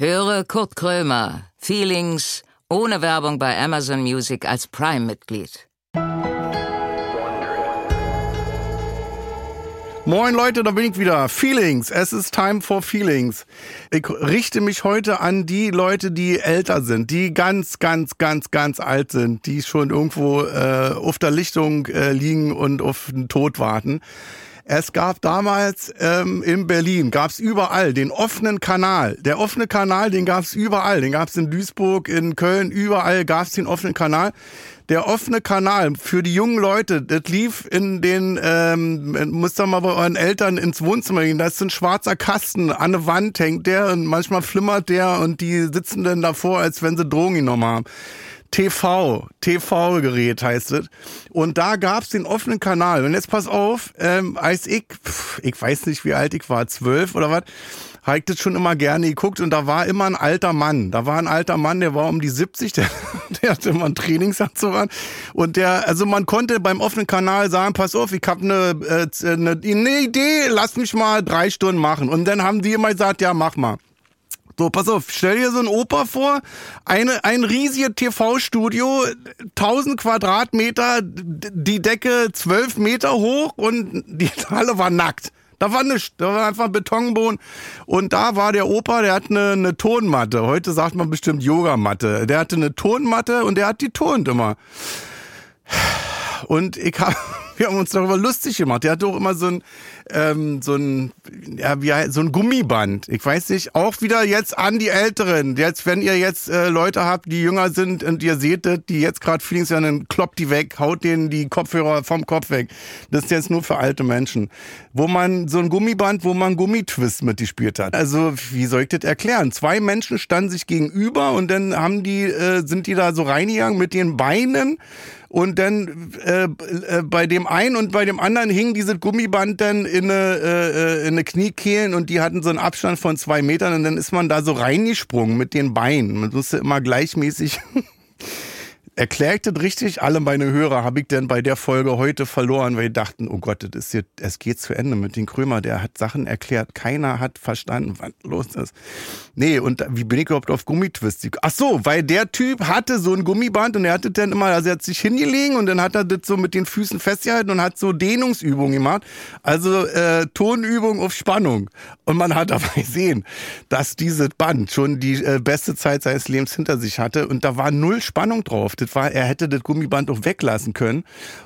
Höre Kurt Krömer, Feelings, ohne Werbung bei Amazon Music als Prime-Mitglied. Moin Leute, da bin ich wieder. Feelings. Es ist time for Feelings. Ich richte mich heute an die Leute, die älter sind, die ganz, ganz, ganz, ganz alt sind, die schon irgendwo äh, auf der Lichtung äh, liegen und auf den Tod warten. Es gab damals ähm, in Berlin, gab es überall den offenen Kanal. Der offene Kanal, den gab es überall. Den gab es in Duisburg, in Köln, überall gab es den offenen Kanal. Der offene Kanal für die jungen Leute, das lief in den, ähm, müsst ihr mal bei euren Eltern ins Wohnzimmer gehen. Da ist ein schwarzer Kasten, an der Wand hängt der und manchmal flimmert der und die sitzen dann davor, als wenn sie Drogen genommen haben. TV, TV-Gerät heißt es. Und da gab's den offenen Kanal. Und jetzt pass auf, ähm, als ich, pff, ich weiß nicht, wie alt ich war, zwölf oder was, habe ich das schon immer gerne geguckt und da war immer ein alter Mann. Da war ein alter Mann, der war um die 70, der, der hatte immer einen Trainingsanzug an. Und der, also man konnte beim offenen Kanal sagen, pass auf, ich habe eine, äh, eine, eine Idee, lass mich mal drei Stunden machen. Und dann haben die immer gesagt, ja, mach mal. So, pass auf, stell dir so ein Oper vor, eine, ein riesiges TV-Studio, 1000 Quadratmeter, die Decke 12 Meter hoch und die Halle war nackt. Da war nichts, da war einfach Betonboden. Und da war der Opa, der hat eine, eine Tonmatte. Heute sagt man bestimmt Yogamatte. Der hatte eine Tonmatte und der hat die tont immer. Und ich habe wir haben uns darüber lustig gemacht. Der hat doch immer so ein, ähm, so ein, ja, wie, so ein Gummiband. Ich weiß nicht, auch wieder jetzt an die Älteren. Jetzt, wenn ihr jetzt äh, Leute habt, die jünger sind und ihr seht das, die jetzt gerade Feelings hören, dann kloppt die weg, haut denen die Kopfhörer vom Kopf weg. Das ist jetzt nur für alte Menschen. Wo man so ein Gummiband, wo man Gummitwist mitgespielt hat. Also, wie soll ich das erklären? Zwei Menschen standen sich gegenüber und dann haben die, äh, sind die da so reingegangen mit den Beinen und dann äh, äh, bei dem einen und bei dem anderen hing dieses Gummiband dann in eine, äh, in eine Kniekehlen und die hatten so einen Abstand von zwei Metern und dann ist man da so reingesprungen mit den Beinen. Man musste immer gleichmäßig Erklärt das richtig? Alle meine Hörer habe ich denn bei der Folge heute verloren, weil die dachten, oh Gott, das ist jetzt, es geht zu Ende mit den Krömer. Der hat Sachen erklärt. Keiner hat verstanden, was los ist. Nee, und wie bin ich überhaupt auf Gummitwist? Ach so, weil der Typ hatte so ein Gummiband und er hatte dann immer, also er hat sich hingelegen und dann hat er das so mit den Füßen festgehalten und hat so Dehnungsübungen gemacht. Also äh, Tonübung auf Spannung. Und man hat aber gesehen, dass dieses Band schon die äh, beste Zeit seines Lebens hinter sich hatte und da war null Spannung drauf. Das war, er hätte das Gummiband auch weglassen können.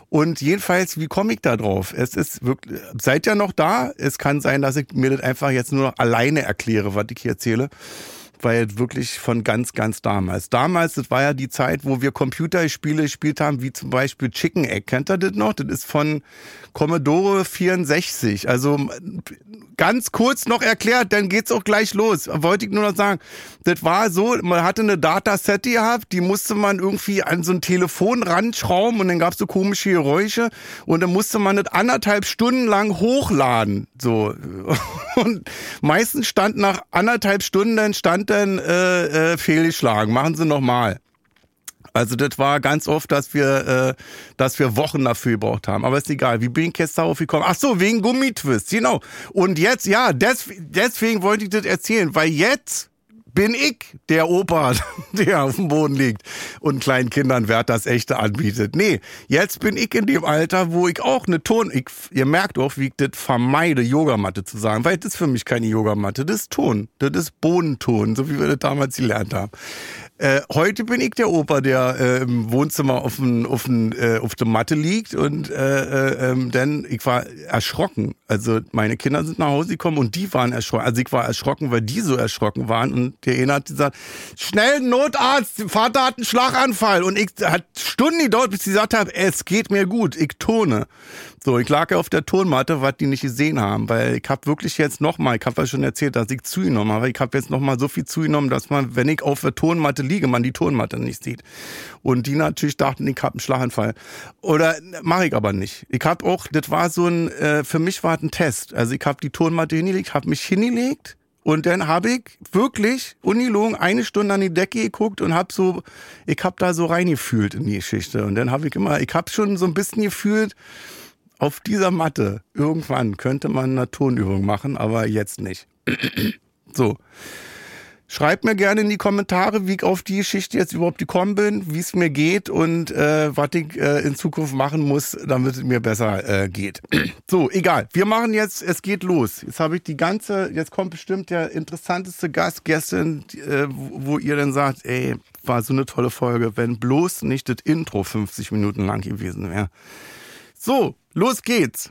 Und jedenfalls, wie komme ich da drauf? Es ist wirklich, seid ja noch da. Es kann sein, dass ich mir das einfach jetzt nur noch alleine erkläre, was ich hier erzähle weil wirklich von ganz, ganz damals. Damals, das war ja die Zeit, wo wir Computerspiele gespielt haben, wie zum Beispiel Chicken Egg. Kennt ihr das noch? Das ist von Commodore 64. Also ganz kurz noch erklärt, dann geht's auch gleich los. Wollte ich nur noch sagen, das war so, man hatte eine Dataset gehabt, die musste man irgendwie an so ein Telefon ranschrauben und dann gab's so komische Geräusche und dann musste man das anderthalb Stunden lang hochladen. So. Und meistens stand nach anderthalb Stunden dann stand dann äh, äh, fehlgeschlagen. Machen Sie nochmal. Also das war ganz oft, dass wir, äh, dass wir Wochen dafür gebraucht haben. Aber ist egal. Wie bin ich jetzt darauf gekommen? Ach so, wegen Gummitwist, genau. Und jetzt, ja, des, deswegen wollte ich das erzählen, weil jetzt bin ich der Opa, der auf dem Boden liegt und kleinen Kindern Wert das Echte anbietet. Nee, jetzt bin ich in dem Alter, wo ich auch eine Ton, ich, ihr merkt auch, wie ich das vermeide, Yogamatte zu sagen, weil das ist für mich keine Yogamatte, das ist Ton, das ist Bodenton, so wie wir das damals gelernt haben. Äh, heute bin ich der Opa, der äh, im Wohnzimmer auf, den, auf, den, äh, auf der Matte liegt und äh, äh, ähm, denn ich war erschrocken. Also meine Kinder sind nach Hause gekommen und die waren erschrocken. Also ich war erschrocken, weil die so erschrocken waren und der eine hat gesagt, schnell Notarzt, Vater hat einen Schlaganfall und ich hat Stunden gedauert, bis sie gesagt haben, es geht mir gut, ich tone. So, ich lag ja auf der Turnmatte, was die nicht gesehen haben, weil ich habe wirklich jetzt nochmal, ich habe ja schon erzählt, dass ich zugenommen habe, ich habe jetzt nochmal so viel zugenommen, dass man, wenn ich auf der Turnmatte liege, man die Turnmatte nicht sieht. Und die natürlich dachten, ich habe einen Schlaganfall. Oder mache ich aber nicht. Ich habe auch, das war so ein, äh, für mich war es ein Test. Also ich habe die Turnmatte hingelegt, habe mich hingelegt, und dann habe ich wirklich ungelogen eine Stunde an die Decke geguckt und habe so, ich habe da so reingefühlt in die Geschichte. Und dann habe ich immer, ich habe schon so ein bisschen gefühlt, auf dieser Matte, irgendwann könnte man eine Tonübung machen, aber jetzt nicht. so. Schreibt mir gerne in die Kommentare, wie ich auf die Geschichte jetzt überhaupt gekommen bin, wie es mir geht und äh, was ich äh, in Zukunft machen muss, damit es mir besser äh, geht. so, egal. Wir machen jetzt, es geht los. Jetzt habe ich die ganze, jetzt kommt bestimmt der interessanteste Gast gestern, äh, wo ihr dann sagt, ey, war so eine tolle Folge, wenn bloß nicht das Intro 50 Minuten lang gewesen wäre. So, los geht's.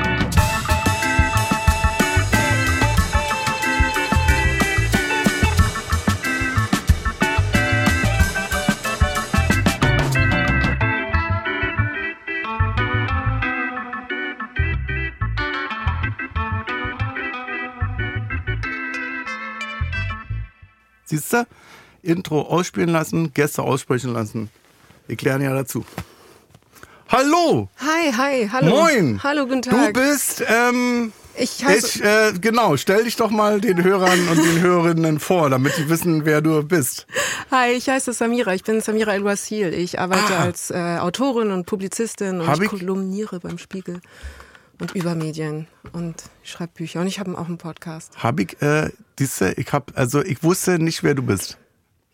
Siehst du? Intro ausspielen lassen, Gäste aussprechen lassen. Ich lerne ja dazu. Hallo! Hi, hi, hallo. Moin! Hallo, guten Tag. Du bist, ähm, ich heiße, ich, äh, genau, stell dich doch mal den Hörern und den Hörerinnen vor, damit die wissen, wer du bist. Hi, ich heiße Samira. Ich bin Samira El-Wasil. Ich arbeite Ah. als äh, Autorin und Publizistin und ich ich- kolumniere beim Spiegel und über Medien und ich schreibe Bücher und ich habe auch einen Podcast. Hab ich, äh, diese, ich hab, also ich wusste nicht, wer du bist.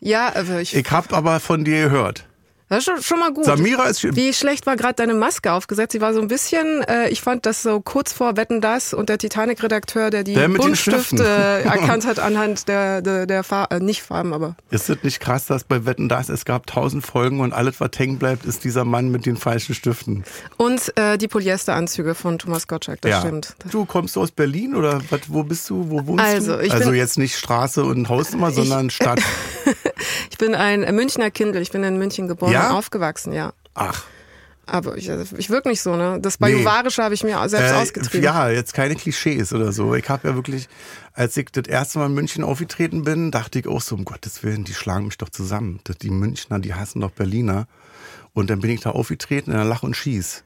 Ja, also ich, Ich hab aber von dir gehört. Das ist schon, schon mal gut. Samira ist, Wie schlecht war gerade deine Maske aufgesetzt? Sie war so ein bisschen, äh, ich fand das so kurz vor Wetten das und der Titanic-Redakteur, der die Der Buntstifte erkannt hat anhand der, der, der Far äh, nicht Farben, aber ist das nicht krass, dass bei Wetten das, es gab tausend Folgen und alles, was hängen bleibt, ist dieser Mann mit den falschen Stiften. Und äh, die Polyesteranzüge von Thomas Gottschalk, das stimmt. Du kommst aus Berlin oder was, wo bist du? Wo wohnst Also, du? ich also bin- jetzt nicht Straße und Hausnummer, sondern Stadt. Ich bin ein Münchner Kindl, ich bin in München geboren Ja? Und aufgewachsen, ja. Ach. Aber ich, also ich wirke nicht so, ne? Das Bajuwarische habe ich mir selbst Äh, ausgetrieben. Ja, jetzt keine Klischees oder so. Ich habe ja wirklich, als ich das erste Mal in München aufgetreten bin, dachte ich auch so, um Gottes Willen, die schlagen mich doch zusammen. Die Münchner, die hassen doch Berliner. Und dann bin ich da aufgetreten in der Lach und Schieß.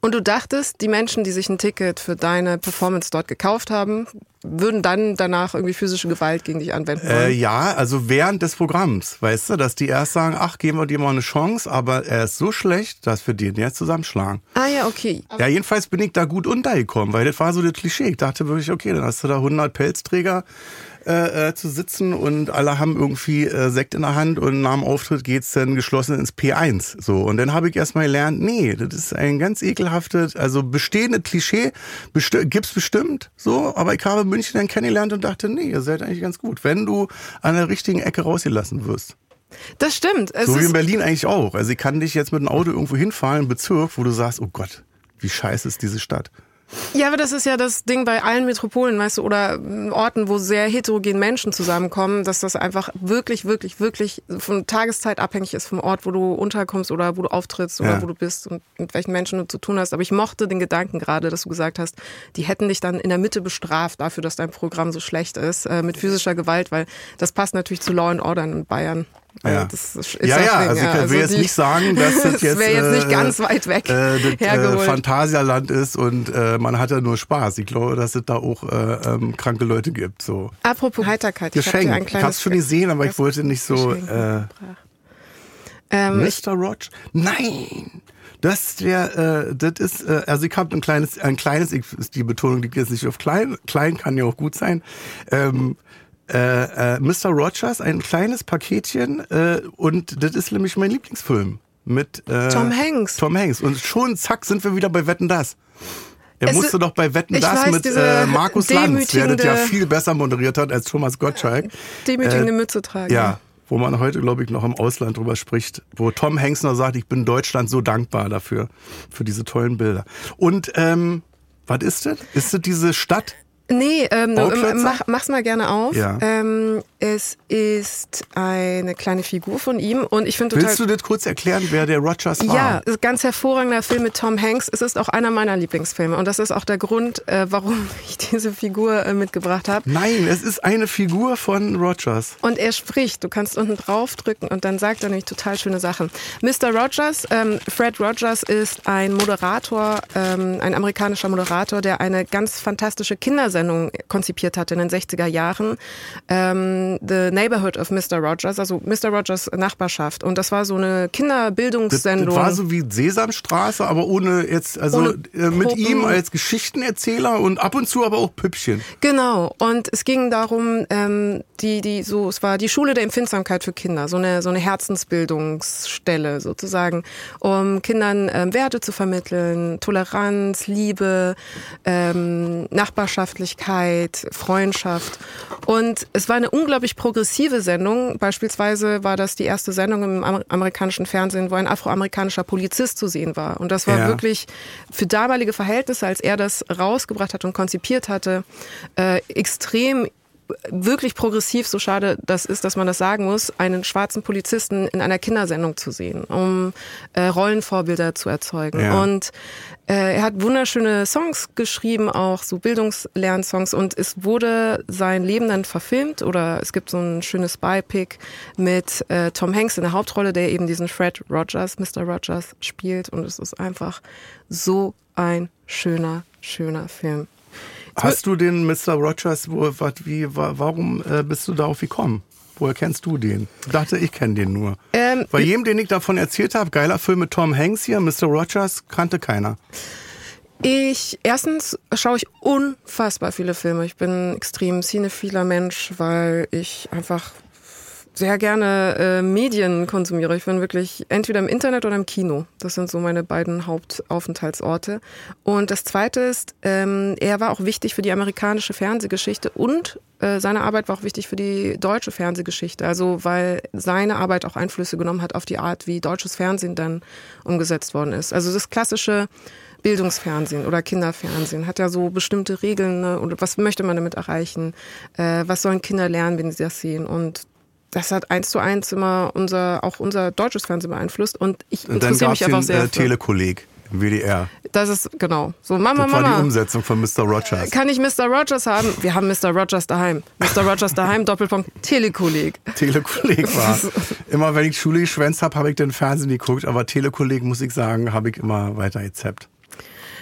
Und du dachtest, die Menschen, die sich ein Ticket für deine Performance dort gekauft haben, würden dann danach irgendwie physische Gewalt gegen dich anwenden Äh, wollen? ja, also während des Programms, weißt du, dass die erst sagen, ach, geben wir dir mal eine Chance, aber er ist so schlecht, dass wir den jetzt zusammenschlagen. ah ja, okay. Ja, jedenfalls bin ich da gut untergekommen, weil das war so das Klischee. Ich dachte wirklich, okay, dann hast du da 100 Pelzträger äh, äh, zu sitzen und alle haben irgendwie äh, Sekt in der Hand und nach dem Auftritt geht's dann geschlossen ins P1. So und dann habe ich erstmal gelernt, nee, das ist ein ganz ekelhaftes, also bestehendes Klischee besti gibt's bestimmt so, aber ich habe München dann kennengelernt und dachte, nee, ihr seid eigentlich ganz gut, wenn du an der richtigen Ecke rausgelassen wirst. Das stimmt. Es So wie in Berlin eigentlich auch. Also ich kann dich jetzt mit einem Auto irgendwo hinfahren, einen Bezirk, wo du sagst, oh Gott, wie scheiße ist diese Stadt. Ja, aber das ist ja das Ding bei allen Metropolen, weißt du, oder mm, Orten, wo sehr heterogen Menschen zusammenkommen, dass das einfach wirklich, wirklich, wirklich von Tageszeit abhängig ist vom Ort, wo du unterkommst oder wo du auftrittst oder Ja. wo du bist und mit welchen Menschen du zu tun hast. Aber ich mochte den Gedanken gerade, dass du gesagt hast, die hätten dich dann in der Mitte bestraft dafür, dass dein Programm so schlecht ist, äh, mit physischer Gewalt, weil das passt natürlich zu Law and Order in Bayern. Also Ja. das ist, ja, ja, Ding, also ich will Also jetzt die- nicht sagen, dass das das jetzt, jetzt nicht äh, ganz weit weg äh, das äh. Phantasialand ist und äh, man hat ja nur Spaß. Ich glaube, dass es da auch äh, ähm, kranke Leute gibt. So. Apropos Heiterkeit, ich habe ein Ich kleines hab's schon gesehen, aber ich wollte nicht so. Äh, ähm, Mr. Roach? Nein! Das ist der, äh, das ist, äh, also ich habe ein kleines, ein kleines, ich, ist die Betonung liegt jetzt nicht auf klein, klein kann ja auch gut sein. Ähm, äh, äh, Mr. Rogers, ein kleines Paketchen äh, und das ist nämlich mein Lieblingsfilm mit äh, Tom Hanks. Tom Hanks und schon zack sind wir wieder bei Wetten das. Er Es musste doch bei Wetten das weiß, mit äh, Markus Lanz, der das ja viel besser moderiert hat als Thomas Gottschalk. demütigende Äh, Mütze tragen. Ja, wo man heute, glaube ich, noch im Ausland drüber spricht, wo Tom Hanks noch sagt, ich bin Deutschland so dankbar dafür, für diese tollen Bilder. Und ähm, was ist das? Ist das diese Stadt? Nee, ähm, mach, mach's mal gerne auf. Ja. Ähm, es ist eine kleine Figur von ihm und ich finde total. Willst du das kurz erklären, wer der Rogers war? Ja, ist ein ganz hervorragender Film mit Tom Hanks. Es ist auch einer meiner Lieblingsfilme und das ist auch der Grund, äh, warum ich diese Figur äh, mitgebracht habe. Nein, es ist eine Figur von Rogers. Und er spricht. Du kannst unten draufdrücken und dann sagt er nämlich total schöne Sachen. Mr. Rogers, ähm, Fred Rogers ist ein Moderator, ähm, ein amerikanischer Moderator, der eine ganz fantastische Kindersendung konzipiert hat in den 60er Jahren. Ähm, The Neighborhood of Mr. Rogers, also Mr. Rogers Nachbarschaft. Und das war so eine Das, Kinderbildungssendung. das war so wie Sesamstraße, aber ohne jetzt, also Ohne äh, mit ihm als Geschichtenerzähler und ab und zu aber auch Püppchen. Genau. Und es ging darum, ähm, die, die, so, es war die Schule der Empfindsamkeit für Kinder, so eine, so eine Herzensbildungsstelle sozusagen, um Kindern ähm, Werte zu vermitteln, Toleranz, Liebe, ähm, Nachbarschaftlichkeit, Freundschaft. Und es war eine unglaublich progressive Sendung. Beispielsweise war das die erste Sendung im Amer amerikanischen Fernsehen, wo ein afroamerikanischer Polizist zu sehen war. Und das war Ja. wirklich für damalige Verhältnisse, als er das rausgebracht hat und konzipiert hatte, äh, extrem wirklich progressiv, so schade das ist, dass man das sagen muss, einen schwarzen Polizisten in einer Kindersendung zu sehen, um äh, Rollenvorbilder zu erzeugen. Ja. Und äh, er hat wunderschöne Songs geschrieben, auch so Bildungslernsongs und es wurde sein Leben dann verfilmt oder es gibt so ein schönes Biopic mit äh, Tom Hanks in der Hauptrolle, der eben diesen Fred Rogers, Mr. Rogers spielt und es ist einfach so ein schöner, schöner Film. Hast du den Mr. Rogers, wo, wat, wie, wa, warum äh, bist du darauf gekommen? Woher kennst du den? Ich dachte, ich kenne den nur. Ähm, Bei jedem, den ich davon erzählt habe, geiler Film mit Tom Hanks hier, Mr. Rogers, kannte keiner. Ich, erstens schaue ich unfassbar viele Filme. Ich bin ein extrem cinephiler Mensch, weil ich einfach sehr gerne äh, Medien konsumiere. Ich bin wirklich entweder im Internet oder im Kino. Das sind so meine beiden Hauptaufenthaltsorte. Und das Zweite ist, ähm, er war auch wichtig für die amerikanische Fernsehgeschichte und äh, seine Arbeit war auch wichtig für die deutsche Fernsehgeschichte. Also weil seine Arbeit auch Einflüsse genommen hat auf die Art, wie deutsches Fernsehen dann umgesetzt worden ist. Also das klassische Bildungsfernsehen oder Kinderfernsehen hat ja so bestimmte Regeln ne? oder was möchte man damit erreichen? Äh, was sollen Kinder lernen, wenn sie das sehen? Und das hat eins zu eins immer unser, auch unser deutsches Fernsehen beeinflusst und ich Und interessiere mich einfach den sehr. äh. Telekolleg im WDR. Das ist genau so. Mama, Das war die Mama. Umsetzung von Mr. Rogers. Kann ich Mr. Rogers haben? Wir haben Mr. Rogers daheim. Mr. Rogers daheim, Doppelpunkt, Telekolleg. Telekolleg war. Immer wenn ich Schule geschwänzt habe, habe ich den Fernsehen geguckt, aber Telekolleg, muss ich sagen, habe ich immer weiter gezappt.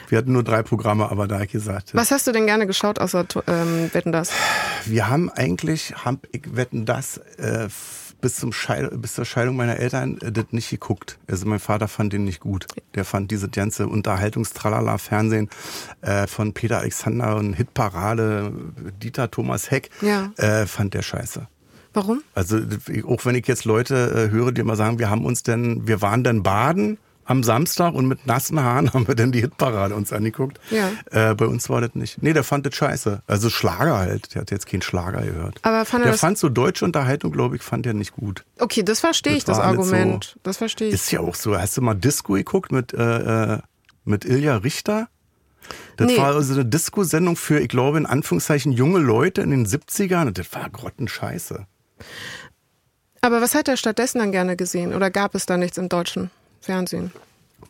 Wir hatten nur drei Programme, aber da ich gesagt, Was hast du denn gerne geschaut, außer ähm, Wetten das? wir haben eigentlich, hab ich wetten das, äh, bis, zum Scheid bis zur Scheidung meiner Eltern äh, das nicht geguckt. Also mein Vater fand den nicht gut. Der fand diese ganze Unterhaltungstralala-Fernsehen äh, von Peter Alexander und Hitparade, Dieter Thomas Heck, Ja. äh, fand der scheiße. Warum? Also auch wenn ich jetzt Leute äh, höre, die immer sagen, wir haben uns denn, wir waren dann baden am Samstag und mit nassen Haaren haben wir dann die Hitparade uns angeguckt. Ja. Äh, bei uns war das nicht. Nee, der fand das scheiße. Also Schlager halt. Der hat jetzt keinen Schlager gehört. Aber fand er der das- fand so deutsche Unterhaltung, glaube ich, fand er nicht gut. Okay, das verstehe ich, Das Argument. Das verstehe ich. Ist ja auch so. Hast du mal Disco geguckt mit, äh, äh, mit Ilja Richter? Das Nee. war also eine Disco-Sendung für, ich glaube, in Anführungszeichen junge Leute in den 70ern. Und das war grottenscheiße. Aber was hat er stattdessen dann gerne gesehen? Oder gab es da nichts im deutschen Fernsehen?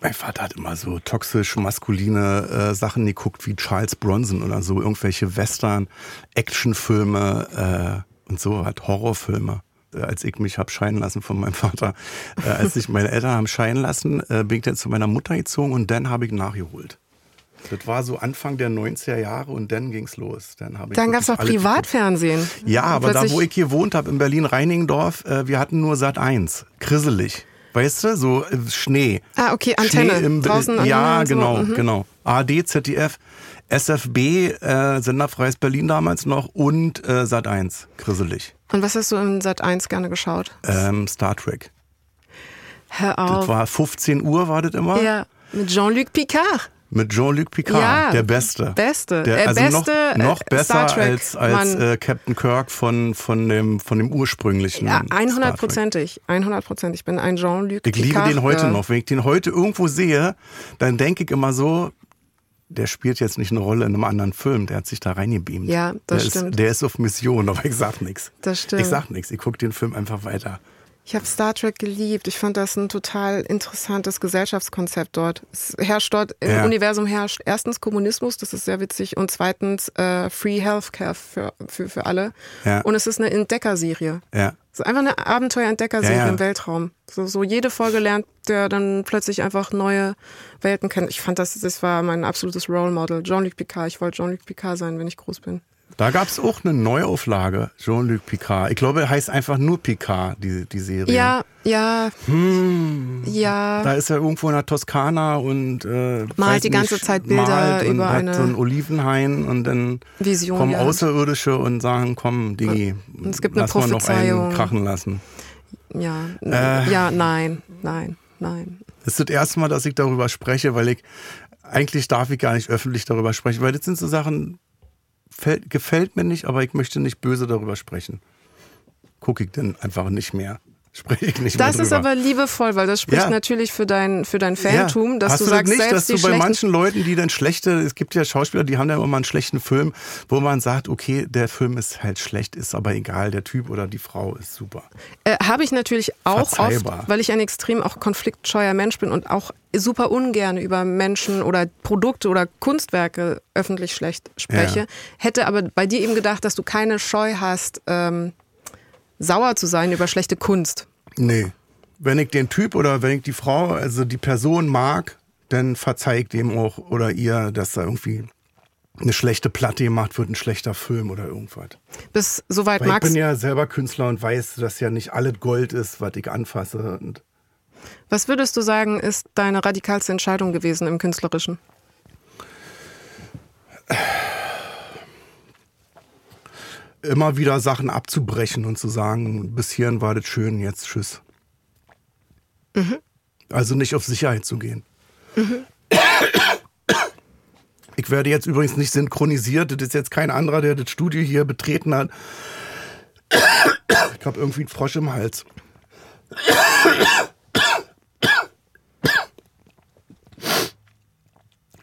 Mein Vater hat immer so toxisch maskuline äh, Sachen geguckt wie Charles Bronson oder so, irgendwelche Western, Actionfilme äh, und so, halt Horrorfilme. Äh, als ich mich hab scheiden lassen von meinem Vater, äh, als ich meine Eltern haben scheiden lassen, äh, bin ich dann zu meiner Mutter gezogen und dann habe ich nachgeholt. Das war so Anfang der 90er Jahre und dann ging's los. Dann, hab ich Dann es auch. Privatfernsehen. Ja, aber da, wo ich gewohnt habe, in Berlin-Reinigendorf, wir hatten nur Sat 1. Grisselig. Weißt du, so äh, Schnee. Ah, okay, Antenne. Schnee im, Draußen Antenne Ja, so. genau, Mhm. genau. ARD, ZDF, SFB, äh, Senderfreies Berlin damals noch und äh, Sat 1. Grisselig. Und was hast du in Sat 1 gerne geschaut? Ähm, Star Trek. Hör Das auf. war 15 Uhr, war das immer? Ja, mit Jean-Luc Picard. Mit Jean-Luc Picard, Ja, der Beste. Beste. Der, Äh, also beste, noch, noch äh, besser Star Trek, als, als äh, Captain Kirk von, von, dem, von dem ursprünglichen. Ja, Star Trek. 100%ig. 100%. Ich bin ein Jean-Luc Ich Picard. liebe den heute noch. Wenn ich den heute irgendwo sehe, dann denke ich immer so, der spielt jetzt nicht eine Rolle in einem anderen Film, der hat sich da reingebeamt. Ja, das der stimmt. Ist, der ist auf Mission, aber ich sag nichts. Das stimmt. Ich sag nichts, ich gucke den Film einfach weiter. Ich habe Star Trek geliebt. Ich fand das ein total interessantes Gesellschaftskonzept dort. Es herrscht dort, im Ja. Universum herrscht erstens Kommunismus, das ist sehr witzig, und zweitens äh, Free Healthcare für, für, für alle. Ja. Und es ist eine Entdeckerserie. Ja. Es ist einfach eine Abenteuer-Entdeckerserie ja. im Weltraum. So, so jede Folge lernt der dann plötzlich einfach neue Welten kennen. Ich fand das, das war mein absolutes Role Model. Jean-Luc Picard. Ich wollte Jean-Luc Picard sein, wenn ich groß bin. Da gab es auch eine Neuauflage, Jean-Luc Picard. Ich glaube, er heißt einfach nur Picard, die, die Serie. Ja, ja, Hm. ja. Da ist er irgendwo in der Toskana und äh, Malt die ganze nicht, Zeit Bilder malt und über hat eine so einen Olivenhain und dann Vision, kommen ja. Außerirdische und sagen, komm, Digi, Und es gibt eine lass mal noch einen krachen lassen. Ja, Äh. ja, nein, nein, nein. Das ist das erste Mal, dass ich darüber spreche, weil ich eigentlich darf ich gar nicht öffentlich darüber sprechen, weil das sind so Sachen, gefällt mir nicht, aber ich möchte nicht böse darüber sprechen. Gucke ich dann einfach nicht mehr. Spreche ich nicht Das mehr ist aber liebevoll, weil das spricht Ja. natürlich für dein, für dein Fantum, dass Hast du das sagst, nicht, selbst dass du bei manchen Leuten, die dann schlechte, es gibt ja Schauspieler, die haben dann immer einen schlechten Film, wo man sagt, okay, der Film ist halt schlecht, ist aber egal, der Typ oder die Frau ist super. Äh, Habe ich natürlich auch Verzeihbar. oft, weil ich ein extrem auch konfliktscheuer Mensch bin und auch super ungern über Menschen oder Produkte oder Kunstwerke öffentlich schlecht spreche. Ja. Hätte aber bei dir eben gedacht, dass du keine Scheu hast, ähm, sauer zu sein über schlechte Kunst. Nee. Wenn ich den Typ oder wenn ich die Frau, also die Person mag, dann verzeih ich dem auch oder ihr, dass da irgendwie eine schlechte Platte gemacht wird, ein schlechter Film oder irgendwas. Bis soweit Weil ich magst bin ja selber Künstler und weiß, dass ja nicht alles Gold ist, was ich anfasse. Was würdest du sagen, ist deine radikalste Entscheidung gewesen im Künstlerischen? Immer wieder Sachen abzubrechen und zu sagen, bis hierhin war das schön, jetzt tschüss. Also nicht auf Sicherheit zu gehen. Ich werde jetzt übrigens nicht synchronisiert. Das ist jetzt kein anderer, der das Studio hier betreten hat. Ich habe irgendwie einen Frosch im Hals.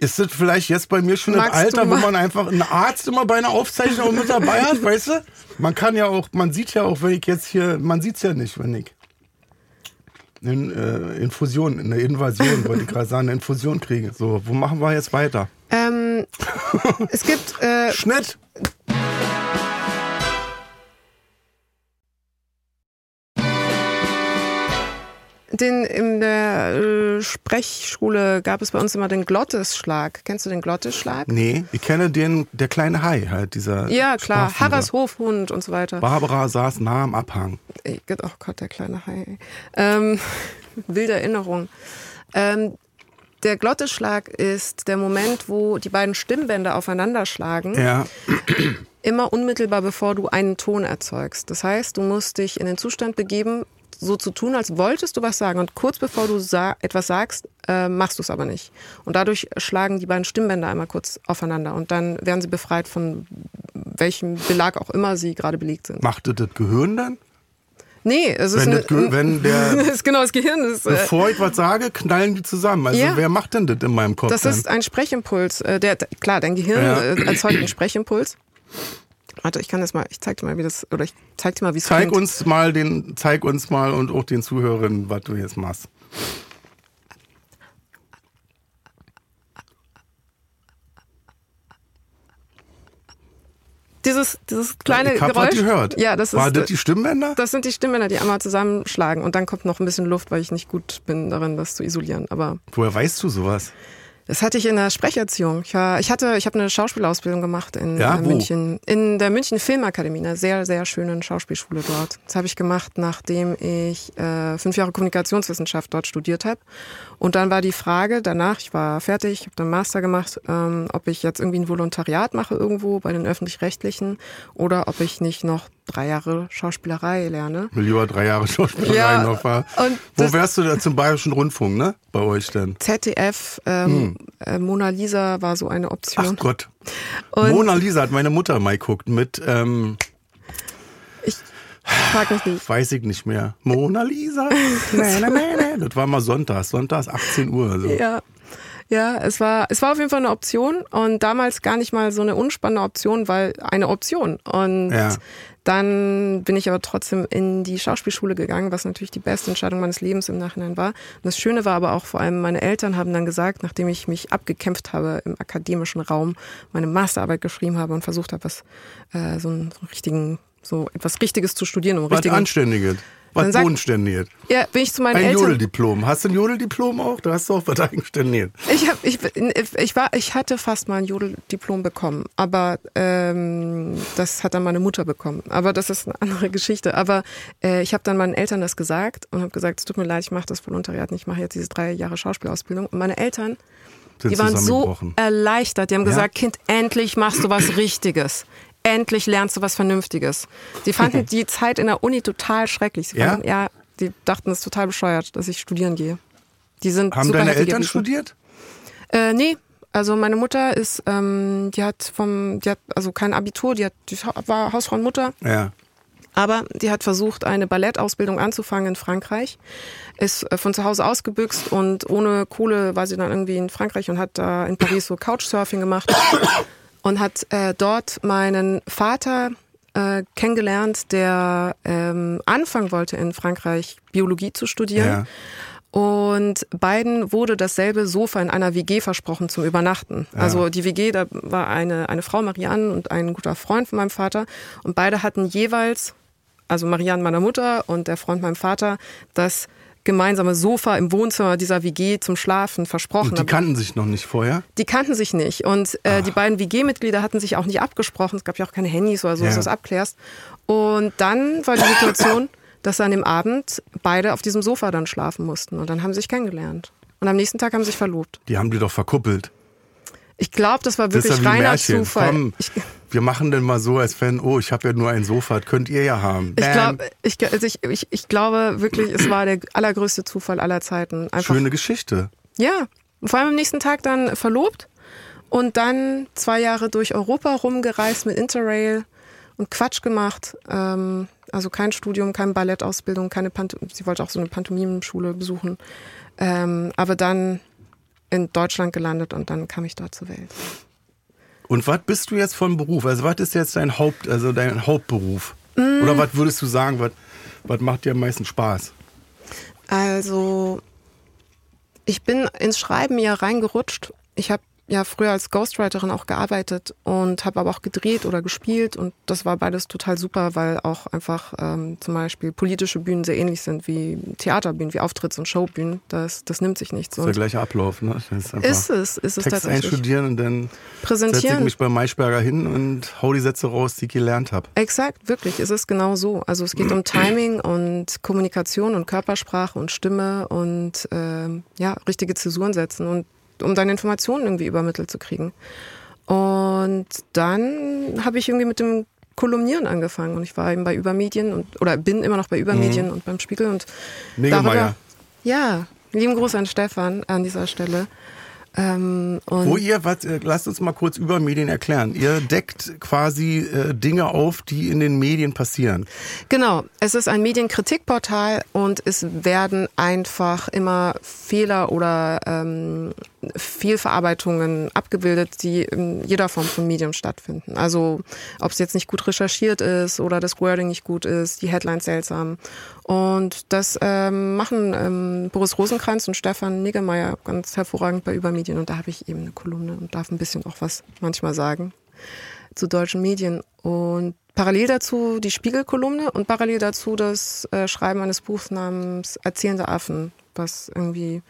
Ist das vielleicht jetzt bei mir schon Magst im Alter, wo man einfach einen Arzt immer bei einer Aufzeichnung mit dabei hat, weißt du? Man kann ja auch, man sieht ja auch, wenn ich jetzt hier, man sieht es ja nicht, wenn ich in, äh, Infusion, eine Invasion, wollte ich gerade sagen, eine Infusion kriege. So, wo machen wir jetzt weiter? Ähm, es gibt äh, Schnitt! Den in der äh, Sprechschule gab es bei uns immer den Glottesschlag. Kennst du den Glottesschlag? Nee, ich kenne den, der kleine Hai halt, dieser. Ja, klar. Harras Hofhund und so weiter. Barbara saß nah am Abhang. Ey, Oh Gott, der kleine Hai. Ähm, wilde Erinnerung. Ähm, der Glotteschlag ist der Moment, wo die beiden Stimmbänder aufeinanderschlagen, Ja, immer unmittelbar bevor du einen Ton erzeugst. Das heißt, du musst dich in den Zustand begeben, so zu tun, als wolltest du was sagen. Und kurz bevor du sa etwas sagst, äh, machst du es aber nicht. Und dadurch schlagen die beiden Stimmbänder einmal kurz aufeinander. Und dann werden sie befreit von welchem Belag auch immer sie gerade belegt sind. machte das Gehirn dann? Nee, es ist Wenn, ein, das Ge wenn der, ist genau das Gehirn. Ist, äh, bevor ich was sage, knallen die zusammen. Also Ja. wer macht denn das in meinem Kopf? das dann? ist ein Sprechimpuls. Äh, Der, klar, dein Gehirn Ja. erzeugt einen Sprechimpuls. Warte, ich kann das mal, ich zeig dir mal, wie das, oder ich zeig dir mal, wie es Zeig klingt. uns mal den, zeig uns mal und auch den Zuhörern, was du jetzt machst. Dieses, dieses kleine ich hab Geräusch. gehört. Ja, das War ist, das die Stimmbänder? das sind die Stimmbänder, die einmal zusammenschlagen und dann kommt noch ein bisschen Luft, weil ich nicht gut bin darin, das zu isolieren. Aber Woher weißt du sowas? Das hatte ich in der Sprecherziehung. Ich, war, ich hatte, ich habe eine Schauspielausbildung gemacht in Ja, äh? München, in der München Filmakademie, einer sehr, sehr schönen Schauspielschule dort. Das habe ich gemacht, nachdem ich äh, fünf Jahre Kommunikationswissenschaft dort studiert habe. Und dann war die Frage danach, ich war fertig, ich habe dann Master gemacht, ähm, ob ich jetzt irgendwie ein Volontariat mache irgendwo bei den öffentlich-rechtlichen oder ob ich nicht noch drei Jahre Schauspielerei lerne. Will lieber drei Jahre Schauspielerei Ja, noch war. Wo wärst du da zum Bayerischen Rundfunk, ne? Bei euch denn? ZDF, ähm, äh, Mona Lisa war so eine Ach Option. Gott. Und- Mona Lisa hat meine Mutter mal geguckt mit, ähm, Ich frag mich nicht. weiß ich nicht mehr. Mona Lisa. nee, nee, nee, nee. Das war mal sonntags, sonntags 18 Uhr. So. Ja. Ja, es war, es war auf jeden Fall eine Option und damals gar nicht mal so eine unspannende Option, weil eine Option. Und Ja. dann bin ich aber trotzdem in die Schauspielschule gegangen, was natürlich die beste Entscheidung meines Lebens im Nachhinein war. Und das Schöne war aber auch vor allem, meine Eltern haben dann gesagt, nachdem ich mich abgekämpft habe im akademischen Raum, meine Masterarbeit geschrieben habe und versucht habe, was, äh, so einen, so einen richtigen, so etwas Richtiges zu studieren, um Was Anständiges. Was Bodenständiges. ja, bin ich zu meinen Ein Eltern. Jodeldiplom. Hast du ein Jodeldiplom auch? Da hast du auch was Eigenständiges. Ich, hab, ich, ich, war, ich hatte fast mal ein Jodeldiplom bekommen, aber ähm, das hat dann meine Mutter bekommen. Aber das ist eine andere Geschichte. Aber äh, ich habe dann meinen Eltern das gesagt und habe gesagt, es tut mir leid, ich mache das Volontariat nicht, ich mache jetzt diese drei Jahre Schauspielausbildung. Und meine Eltern, die waren so erleichtert. Die haben Ja? gesagt, Kind, endlich machst du was Richtiges. Endlich lernst du was Vernünftiges. Die fanden die Zeit in der Uni total schrecklich. Sie Ja? fanden, ja, die dachten, es ist total bescheuert, dass ich studieren gehe. Die sind Haben deine Eltern gewesen. studiert? Äh, nee. Also meine Mutter ist, ähm, die hat vom, die hat also kein Abitur, die hat, die war Hausfrau und Mutter, Ja. aber die hat versucht, eine Ballettausbildung anzufangen in Frankreich, ist äh, von zu Hause ausgebüxt und ohne Kohle war sie dann irgendwie in Frankreich und hat da in Paris so Couchsurfing gemacht und hat äh, dort meinen Vater äh, kennengelernt, der ähm, anfangen wollte in Frankreich Biologie zu studieren. Ja. Und beiden wurde dasselbe Sofa in einer WG versprochen zum Übernachten. Also die WG, da war eine, eine Frau, Marianne, und ein guter Freund von meinem Vater. Und beide hatten jeweils, also Marianne meiner Mutter und der Freund meinem Vater, das gemeinsame Sofa im Wohnzimmer dieser WG zum Schlafen versprochen. Und die kannten sich noch nicht vorher? die kannten sich nicht. Und äh, die beiden WG-Mitglieder hatten sich auch nicht abgesprochen. Es gab ja auch keine Handys oder so, dass Ja. du das abklärst. Und dann war die Situation, dass an dem Abend beide auf diesem Sofa dann schlafen mussten. Und dann haben sie sich kennengelernt. Und am nächsten Tag haben sie sich verlobt. Die haben die doch verkuppelt. Ich glaube, das war Das wirklich wie reiner Märchen. Zufall. Komm, Ich, wir machen denn mal so, als wenn, oh, ich habe ja nur ein Sofa, das könnt ihr ja haben. ich, glaub, ich, also ich, ich, ich glaube wirklich, es war der allergrößte Zufall aller Zeiten. Einfach, Schöne Geschichte. Ja, vor allem am nächsten Tag dann verlobt und dann zwei Jahre durch Europa rumgereist mit Interrail und Quatsch gemacht. Ähm, also kein Studium, keine Ballettausbildung, keine Panto sie wollte auch so eine Pantomimenschule besuchen. Ähm, aber dann in Deutschland gelandet und dann kam ich dort zur Welt. Und was bist du jetzt von Beruf? Also was ist jetzt dein Haupt, also dein Hauptberuf? Mm. Oder was würdest du sagen, was, was macht dir am meisten Spaß? Also ich bin ins Schreiben ja reingerutscht. Ich habe ja früher als Ghostwriterin auch gearbeitet und habe aber auch gedreht oder gespielt und das war beides total super, weil auch einfach ähm, zum Beispiel politische Bühnen sehr ähnlich sind wie Theaterbühnen, wie Auftritts- und Showbühnen. Das, das nimmt sich nicht Das so. ist der gleiche Ablauf, ne? Ist, Ist es, ist es Text tatsächlich. einstudieren und dann setze ich Präsentieren. mich bei Maischberger hin und hau die Sätze raus, die ich gelernt habe. Exakt, wirklich. Es ist genau so. Also es geht um Timing und Kommunikation und Körpersprache und Stimme und ähm, ja, richtige Zäsuren setzen und um deine Informationen irgendwie übermittelt zu kriegen. Und dann habe ich irgendwie mit dem Kolumnieren angefangen und ich war eben bei Übermedien und oder bin immer noch bei Übermedien und beim Spiegel und Negemeyer. ja, lieben Gruß an Stefan an dieser Stelle. Ähm, Wo ihr, was, äh, lasst uns mal kurz über Medien erklären. Ihr deckt quasi äh, Dinge auf, die in den Medien passieren. Genau, es ist ein Medienkritikportal und es werden einfach immer Fehler oder ähm, Fehlverarbeitungen abgebildet, die in jeder Form von Medium stattfinden. Also ob es jetzt nicht gut recherchiert ist oder das Wording nicht gut ist, die Headlines seltsam. Und das ähm, machen ähm, Boris Rosenkranz und Stefan Niggemeier ganz hervorragend bei Übermedien. Und da habe ich eben eine Kolumne und darf ein bisschen auch was manchmal sagen zu deutschen Medien. Und parallel dazu die Spiegelkolumne und parallel dazu das äh, Schreiben eines Buchs namens Erzählende Affen, was irgendwie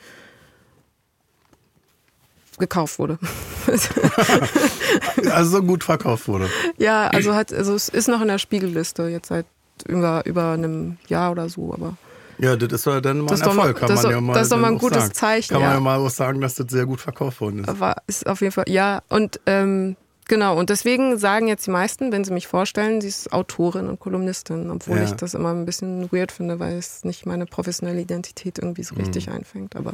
gekauft wurde. Also so gut verkauft wurde. ja, also hat, also es ist noch in der Spiegelliste jetzt seit über, über einem Jahr oder so, aber Ja, das ist ja dann mal Das ein ist doch mal- Erfolg, kann man doch- ja mal das ist doch mal ein gutes sagen. Zeichen, Kann man ja. ja mal auch sagen, dass das sehr gut verkauft worden ist. war ist auf jeden Fall ja und ähm, genau und deswegen sagen jetzt die meisten, wenn sie mich vorstellen, sie ist Autorin und Kolumnistin, obwohl Ja. ich das immer ein bisschen weird finde, weil es nicht meine professionelle Identität irgendwie so richtig Mhm. einfängt. Aber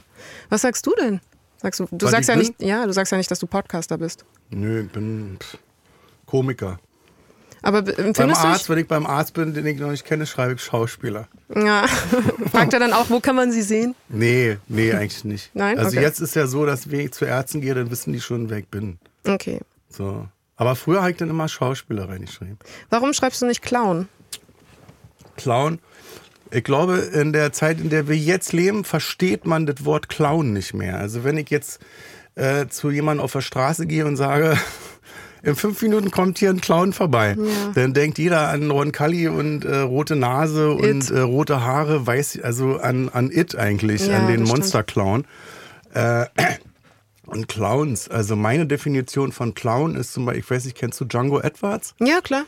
was sagst du denn? Sagst du, du sagst ja bin? nicht, ja, du sagst ja nicht, dass du Podcaster bist. Nö, ich bin Komiker. Aber Beim empfindest du Arzt, wenn ich beim Arzt bin, den ich noch nicht kenne, schreibe ich Schauspieler. Ja. Fragt er dann auch, wo kann man sie sehen? Nee, nee, eigentlich nicht. Nein? Also Okay. jetzt ist ja so, dass wenn ich zu Ärzten gehe, dann wissen die schon, wer ich bin. Okay. So. Aber früher habe ich dann immer Schauspieler reingeschrieben. Warum schreibst du nicht Clown? Clown. Ich glaube, in der Zeit, in der wir jetzt leben, versteht man das Wort Clown nicht mehr. Also wenn ich jetzt äh, zu jemandem auf der Straße gehe und sage, in fünf Minuten kommt hier ein Clown vorbei, Ja. dann denkt jeder an Ron Cully und äh, rote Nase und äh, rote Haare, weiß, also an, an It eigentlich, Ja, an den. Monster-Clown. Äh, und Clowns, also meine Definition von Clown ist zum Beispiel, ich weiß nicht, kennst du Django Edwards? Ja, klar.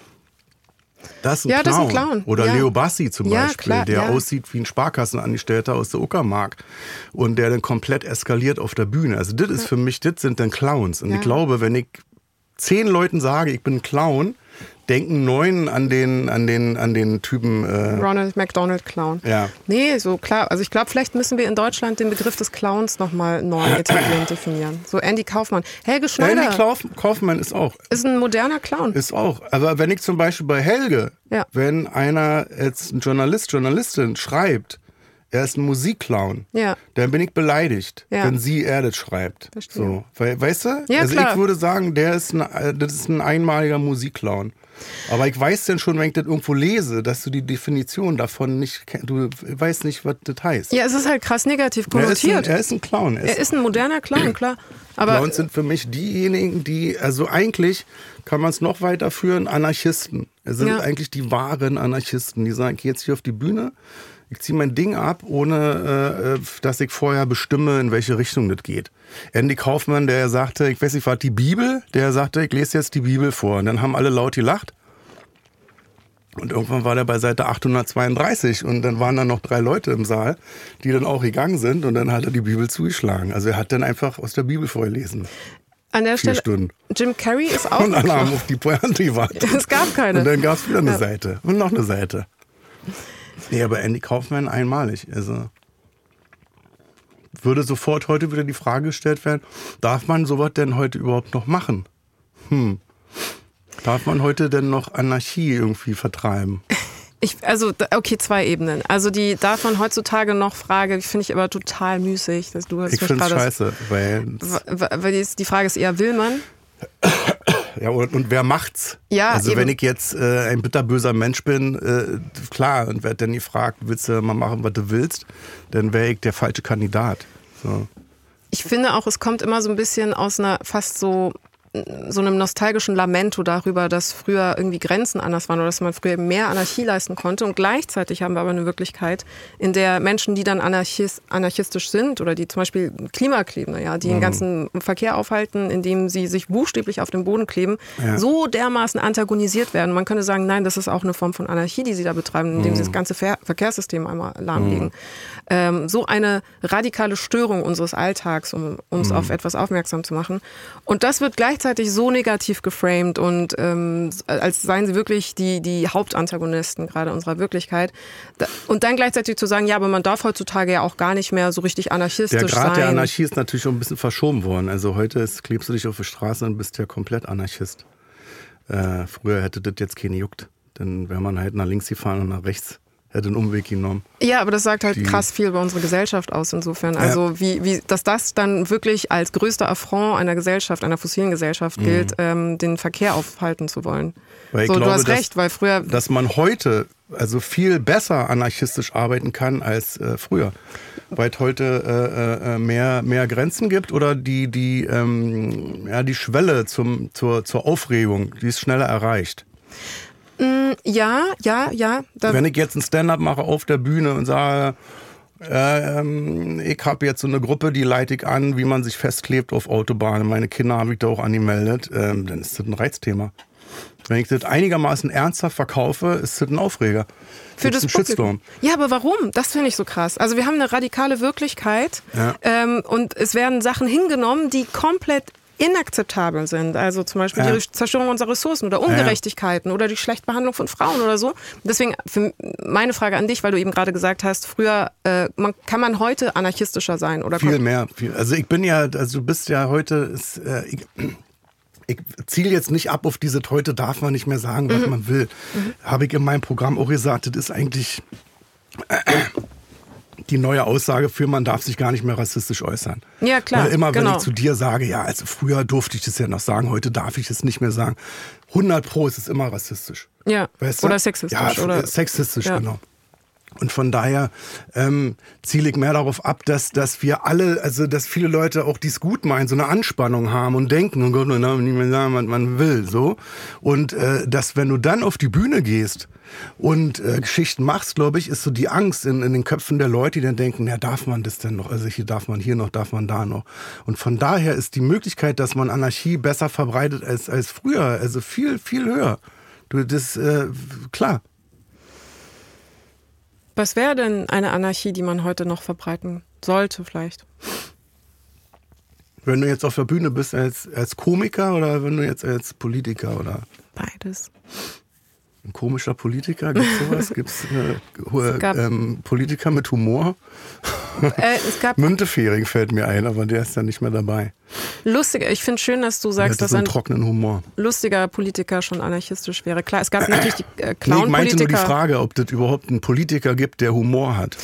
Das ist ein, Ja, Clown. das ist ein Clown. Oder Ja. Leo Bassi zum Ja, Beispiel, klar, der ja. aussieht wie ein Sparkassenangestellter aus der Uckermark und der dann komplett eskaliert auf der Bühne. Also das ist für mich, das sind dann Clowns. Und ich glaube, wenn ich zehn Leuten sage, ich bin ein Clown, denken neun an den, an den, an den Typen. Äh, Ronald McDonald Clown. ja. Nee, so klar. Also ich glaube, vielleicht müssen wir in Deutschland den Begriff des Clowns nochmal neu etablieren, definieren. So Andy Kaufmann. Helge Schneider Andy Kauf, Kaufmann ist auch. ist ein moderner Clown. Ist auch. Aber wenn ich zum Beispiel bei Helge, Ja. wenn einer jetzt ein Journalist, Journalistin schreibt, er ist ein Musikclown, Ja. dann bin ich beleidigt, Ja. wenn sie er das schreibt. Verstehe. So. Weil, weißt du? Ja, also klar. ich würde sagen, der ist ein, äh, das ist ein einmaliger Musikclown. Aber ich weiß denn schon, wenn ich das irgendwo lese, dass du die Definition davon nicht kennst. Du weißt nicht, was das heißt. Ja, es ist halt krass negativ er, ist ein, konnotiert. er ist ein Clown. Er Er ist ein moderner Clown, klar. Aber Clowns sind für mich diejenigen, die, also eigentlich kann man es noch weiterführen, Anarchisten. Es sind Ja. eigentlich die wahren Anarchisten. Die sagen, ich gehe jetzt hier auf die Bühne, ich ziehe mein Ding ab, ohne äh, dass ich vorher bestimme, in welche Richtung das geht. Andy Kaufmann, der sagte, ich weiß nicht, war die Bibel, der sagte, ich lese jetzt die Bibel vor. Und dann haben alle laut gelacht. Und irgendwann war der bei Seite 832 und dann waren da noch drei Leute im Saal, die dann auch gegangen sind und dann hat er die Bibel zugeschlagen. Also er hat dann einfach aus der Bibel vorgelesen. an der Vier Stelle, Stunden. Jim Carrey ist auch Und ein alle haben Clown. auf die Pointe gewartet. Es gab keine. Und dann gab es wieder eine Ja. Seite und noch eine Seite. Nee, aber Andy Kaufmann einmalig. Also würde sofort heute wieder die Frage gestellt werden, darf man sowas denn heute überhaupt noch machen? Hm. Darf man heute denn noch Anarchie irgendwie vertreiben? Ich, also, okay, zwei Ebenen. Also die darf man heutzutage noch Frage, finde ich aber total müßig. Dass du hast Ich finde es scheiße, weil Weil die, die Frage ist eher, will man? ja und, und wer macht's? Ja, also eben. wenn ich jetzt äh, ein bitterböser Mensch bin, äh, klar, und werd dann gefragt, willst du mal machen, was du willst, dann wäre ich der falsche Kandidat. So. Ich finde auch, es kommt immer so ein bisschen aus einer fast so so einem nostalgischen Lamento darüber, dass früher irgendwie Grenzen anders waren oder dass man früher mehr Anarchie leisten konnte. Und gleichzeitig haben wir aber eine Wirklichkeit, in der Menschen, die dann anarchis, anarchistisch sind oder die zum Beispiel Klimakleber, ja, die den ganzen Verkehr aufhalten, indem sie sich buchstäblich auf den Boden kleben, Ja. so dermaßen antagonisiert werden. Man könnte sagen, nein, das ist auch eine Form von Anarchie, die sie da betreiben, indem sie das ganze Ver Verkehrssystem einmal lahmlegen. Ähm, so eine radikale Störung unseres Alltags, um uns auf etwas aufmerksam zu machen. Und das wird gleichzeitig so negativ geframed und ähm, als seien sie wirklich die, die Hauptantagonisten gerade unserer Wirklichkeit. Und dann gleichzeitig zu sagen, ja, aber man darf heutzutage ja auch gar nicht mehr so richtig Der anarchistisch Grad sein. der Anarchie ist natürlich schon ein bisschen verschoben worden. Also heute ist, klebst du dich auf die Straße und bist ja komplett Anarchist. Äh, früher hätte das jetzt keine juckt. Dann wäre man halt nach links gefahren und nach rechts. Hätte einen Umweg genommen. Ja, aber das sagt halt Die- krass viel über unsere Gesellschaft aus insofern. Also wie, wie, dass das dann wirklich als größter Affront einer Gesellschaft, einer fossilen Gesellschaft gilt, ähm, den Verkehr aufhalten zu wollen. Mhm. Weil ich so, glaube, du hast dass- recht, weil früher Dass man heute also viel besser anarchistisch arbeiten kann als äh, früher. Weil es heute äh, äh, mehr, mehr Grenzen gibt oder die, die, ähm, ja, die Schwelle zum, zur, zur Aufregung, die ist schneller erreicht. Ja, ja, ja, da, Wenn ich jetzt ein Stand-up mache auf der Bühne und sage, äh, ähm, ich habe jetzt so eine Gruppe, die leite ich an, wie man sich festklebt auf Autobahnen. Meine Kinder habe ich da auch angemeldet. Ähm, dann ist das ein Reizthema. Wenn ich das einigermaßen ernsthaft verkaufe, ist das ein Aufreger. für das einen Shitstorm. Ja, aber warum? Das finde ich so krass. Also wir haben eine radikale Wirklichkeit Ja. ähm, und es werden Sachen hingenommen, die komplett inakzeptabel sind. Also zum Beispiel Ja. die Zerstörung unserer Ressourcen oder Ungerechtigkeiten oder die Schlechtbehandlung von Frauen oder so. Deswegen meine Frage an dich, weil du eben gerade gesagt hast, früher äh, man, kann man heute anarchistischer sein oder Viel mehr. Viel. Also ich bin ja, also du bist ja heute, ist, äh, ich, ich ziele jetzt nicht ab auf diese, heute darf man nicht mehr sagen, was man will. Habe ich in meinem Programm auch gesagt, das ist eigentlich die neue Aussage für, man darf sich gar nicht mehr rassistisch äußern. Ja, klar, Weil immer wenn genau. ich zu dir sage, ja, also früher durfte ich das ja noch sagen, heute darf ich es nicht mehr sagen. 100 pro ist es immer rassistisch. Ja, Weißt du? oder sexistisch. Ja, oder, sexistisch, Ja. genau. Und von daher ähm, ziele ich mehr darauf ab, dass, dass wir alle, also dass viele Leute auch dies gut meinen, so eine Anspannung haben und denken, oh Gott, man nicht mehr sagen, was man will. so. Und äh, dass wenn du dann auf die Bühne gehst und äh, Geschichten machst, glaube ich, ist so die Angst in, in den Köpfen der Leute, die dann denken, ja, darf man das denn noch? Also hier darf man hier noch, darf man da noch. Und von daher ist die Möglichkeit, dass man Anarchie besser verbreitet als, als früher, also viel, viel höher. Du, das, äh, klar. Was wäre denn eine Anarchie, die man heute noch verbreiten sollte, vielleicht? Wenn du jetzt auf der Bühne bist als, als Komiker oder wenn du jetzt als Politiker oder Beides. Ein komischer Politiker, gibt's sowas? Gibt's äh, gab- ähm, Politiker mit Humor? Äh, es gab Müntefering fällt mir ein, aber der ist ja nicht mehr dabei. lustige, ich finde schön, dass du sagst, dass so ein trockenen Humor. lustiger Politiker schon anarchistisch wäre. Klar, es gab natürlich die äh, Nee, ich meinte nur die. Frage, ob das überhaupt einen Politiker gibt, der Humor hat.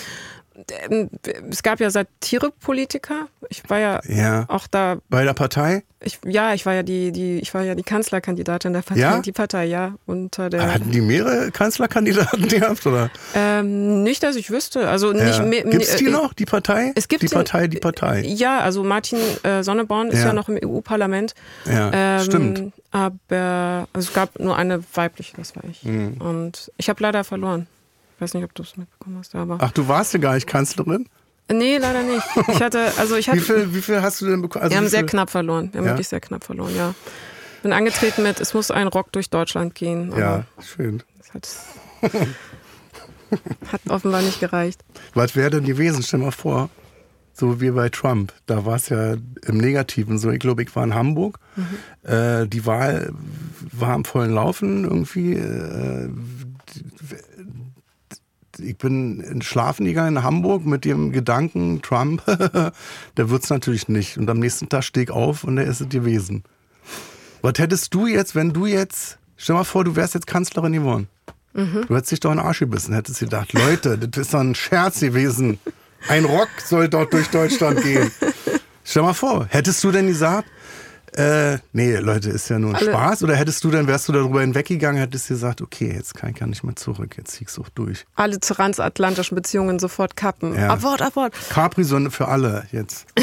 Ähm, es gab ja Satire-Politiker. Ich war ja, Ja. auch da, Bei der Partei? ich, ja, ich war ja die, die, ich war ja die Kanzlerkandidatin der Partei, Ja? die Partei, ja. Unter der Hatten die mehrere Kanzlerkandidaten gehabt? Oder? ähm, nicht, dass ich wüsste. Also nicht Ja. mehr. Gibt's die äh, noch, die Partei? Es gibt die Partei, die Partei. Ja, also Martin äh, Sonneborn ist Ja. ja noch im EU-Parlament. Ja, Ähm, stimmt. Aber also es gab nur eine weibliche, das war ich. Mhm. Und ich habe leider verloren. Ich weiß nicht, ob du es mitbekommen hast, aber. Ach, du warst ja gar nicht Kanzlerin? Nee, leider nicht. Ich hatte, also ich Wie hatte. viel, wie viel hast du denn bekommen? Also wir haben wie sehr knapp verloren. Wir haben Ja? wirklich sehr knapp verloren, ja. Bin angetreten mit, es muss ein Rock durch Deutschland gehen. Ja, schön. Das hat, hat offenbar nicht gereicht. Was wäre denn gewesen? Stell mal vor, so wie bei Trump. Da war es ja im Negativen so. Ich glaube, ich war in Hamburg. Äh, die Wahl war am vollen Laufen irgendwie. Äh, ich bin in schlafen gegangen in Hamburg mit dem Gedanken, Trump, der wird's natürlich nicht. Und am nächsten Tag stehe ich auf und der ist es gewesen. Was hättest du jetzt, wenn du jetzt, stell mal vor, du wärst jetzt Kanzlerin geworden. Du hättest dich doch in den Arsch gebissen, hättest gedacht, Leute, das ist doch ein Scherz gewesen. Ein Rock soll dort durch Deutschland gehen. Stell mal vor, hättest du denn gesagt, äh, nee, Leute, ist ja nur ein Alle- Spaß? Oder hättest du dann, wärst du darüber hinweggegangen, hättest gesagt, okay, jetzt kann ich gar nicht mehr zurück, jetzt zieh ich's auch durch. Alle transatlantischen Beziehungen sofort kappen. Ja. Abort, abort. Capri-Sonne für alle jetzt.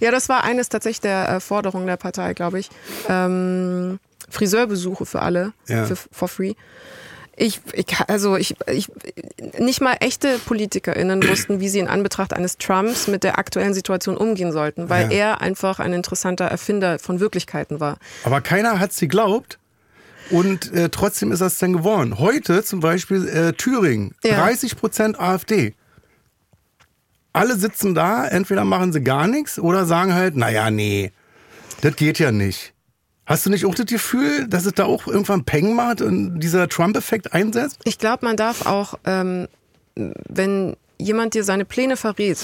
Ja, das war eines tatsächlich der äh, Forderungen der Partei, glaube ich. Ähm, Friseurbesuche für alle, Ja. für, for free. Ich, ich, also ich, ich, nicht mal echte PolitikerInnen wussten, wie sie in Anbetracht eines Trumps mit der aktuellen Situation umgehen sollten, weil Ja. er einfach ein interessanter Erfinder von Wirklichkeiten war. Aber keiner hat sie geglaubt. Und äh, trotzdem ist das dann geworden. Heute zum Beispiel äh, Thüringen, Ja. 30 Prozent AfD. Alle sitzen da, entweder machen sie gar nichts oder sagen halt, naja, nee, das geht ja nicht. Hast du nicht auch das Gefühl, dass es da auch irgendwann Peng macht und dieser Trump-Effekt einsetzt? Ich glaube, man darf auch, ähm, wenn jemand dir seine Pläne verrät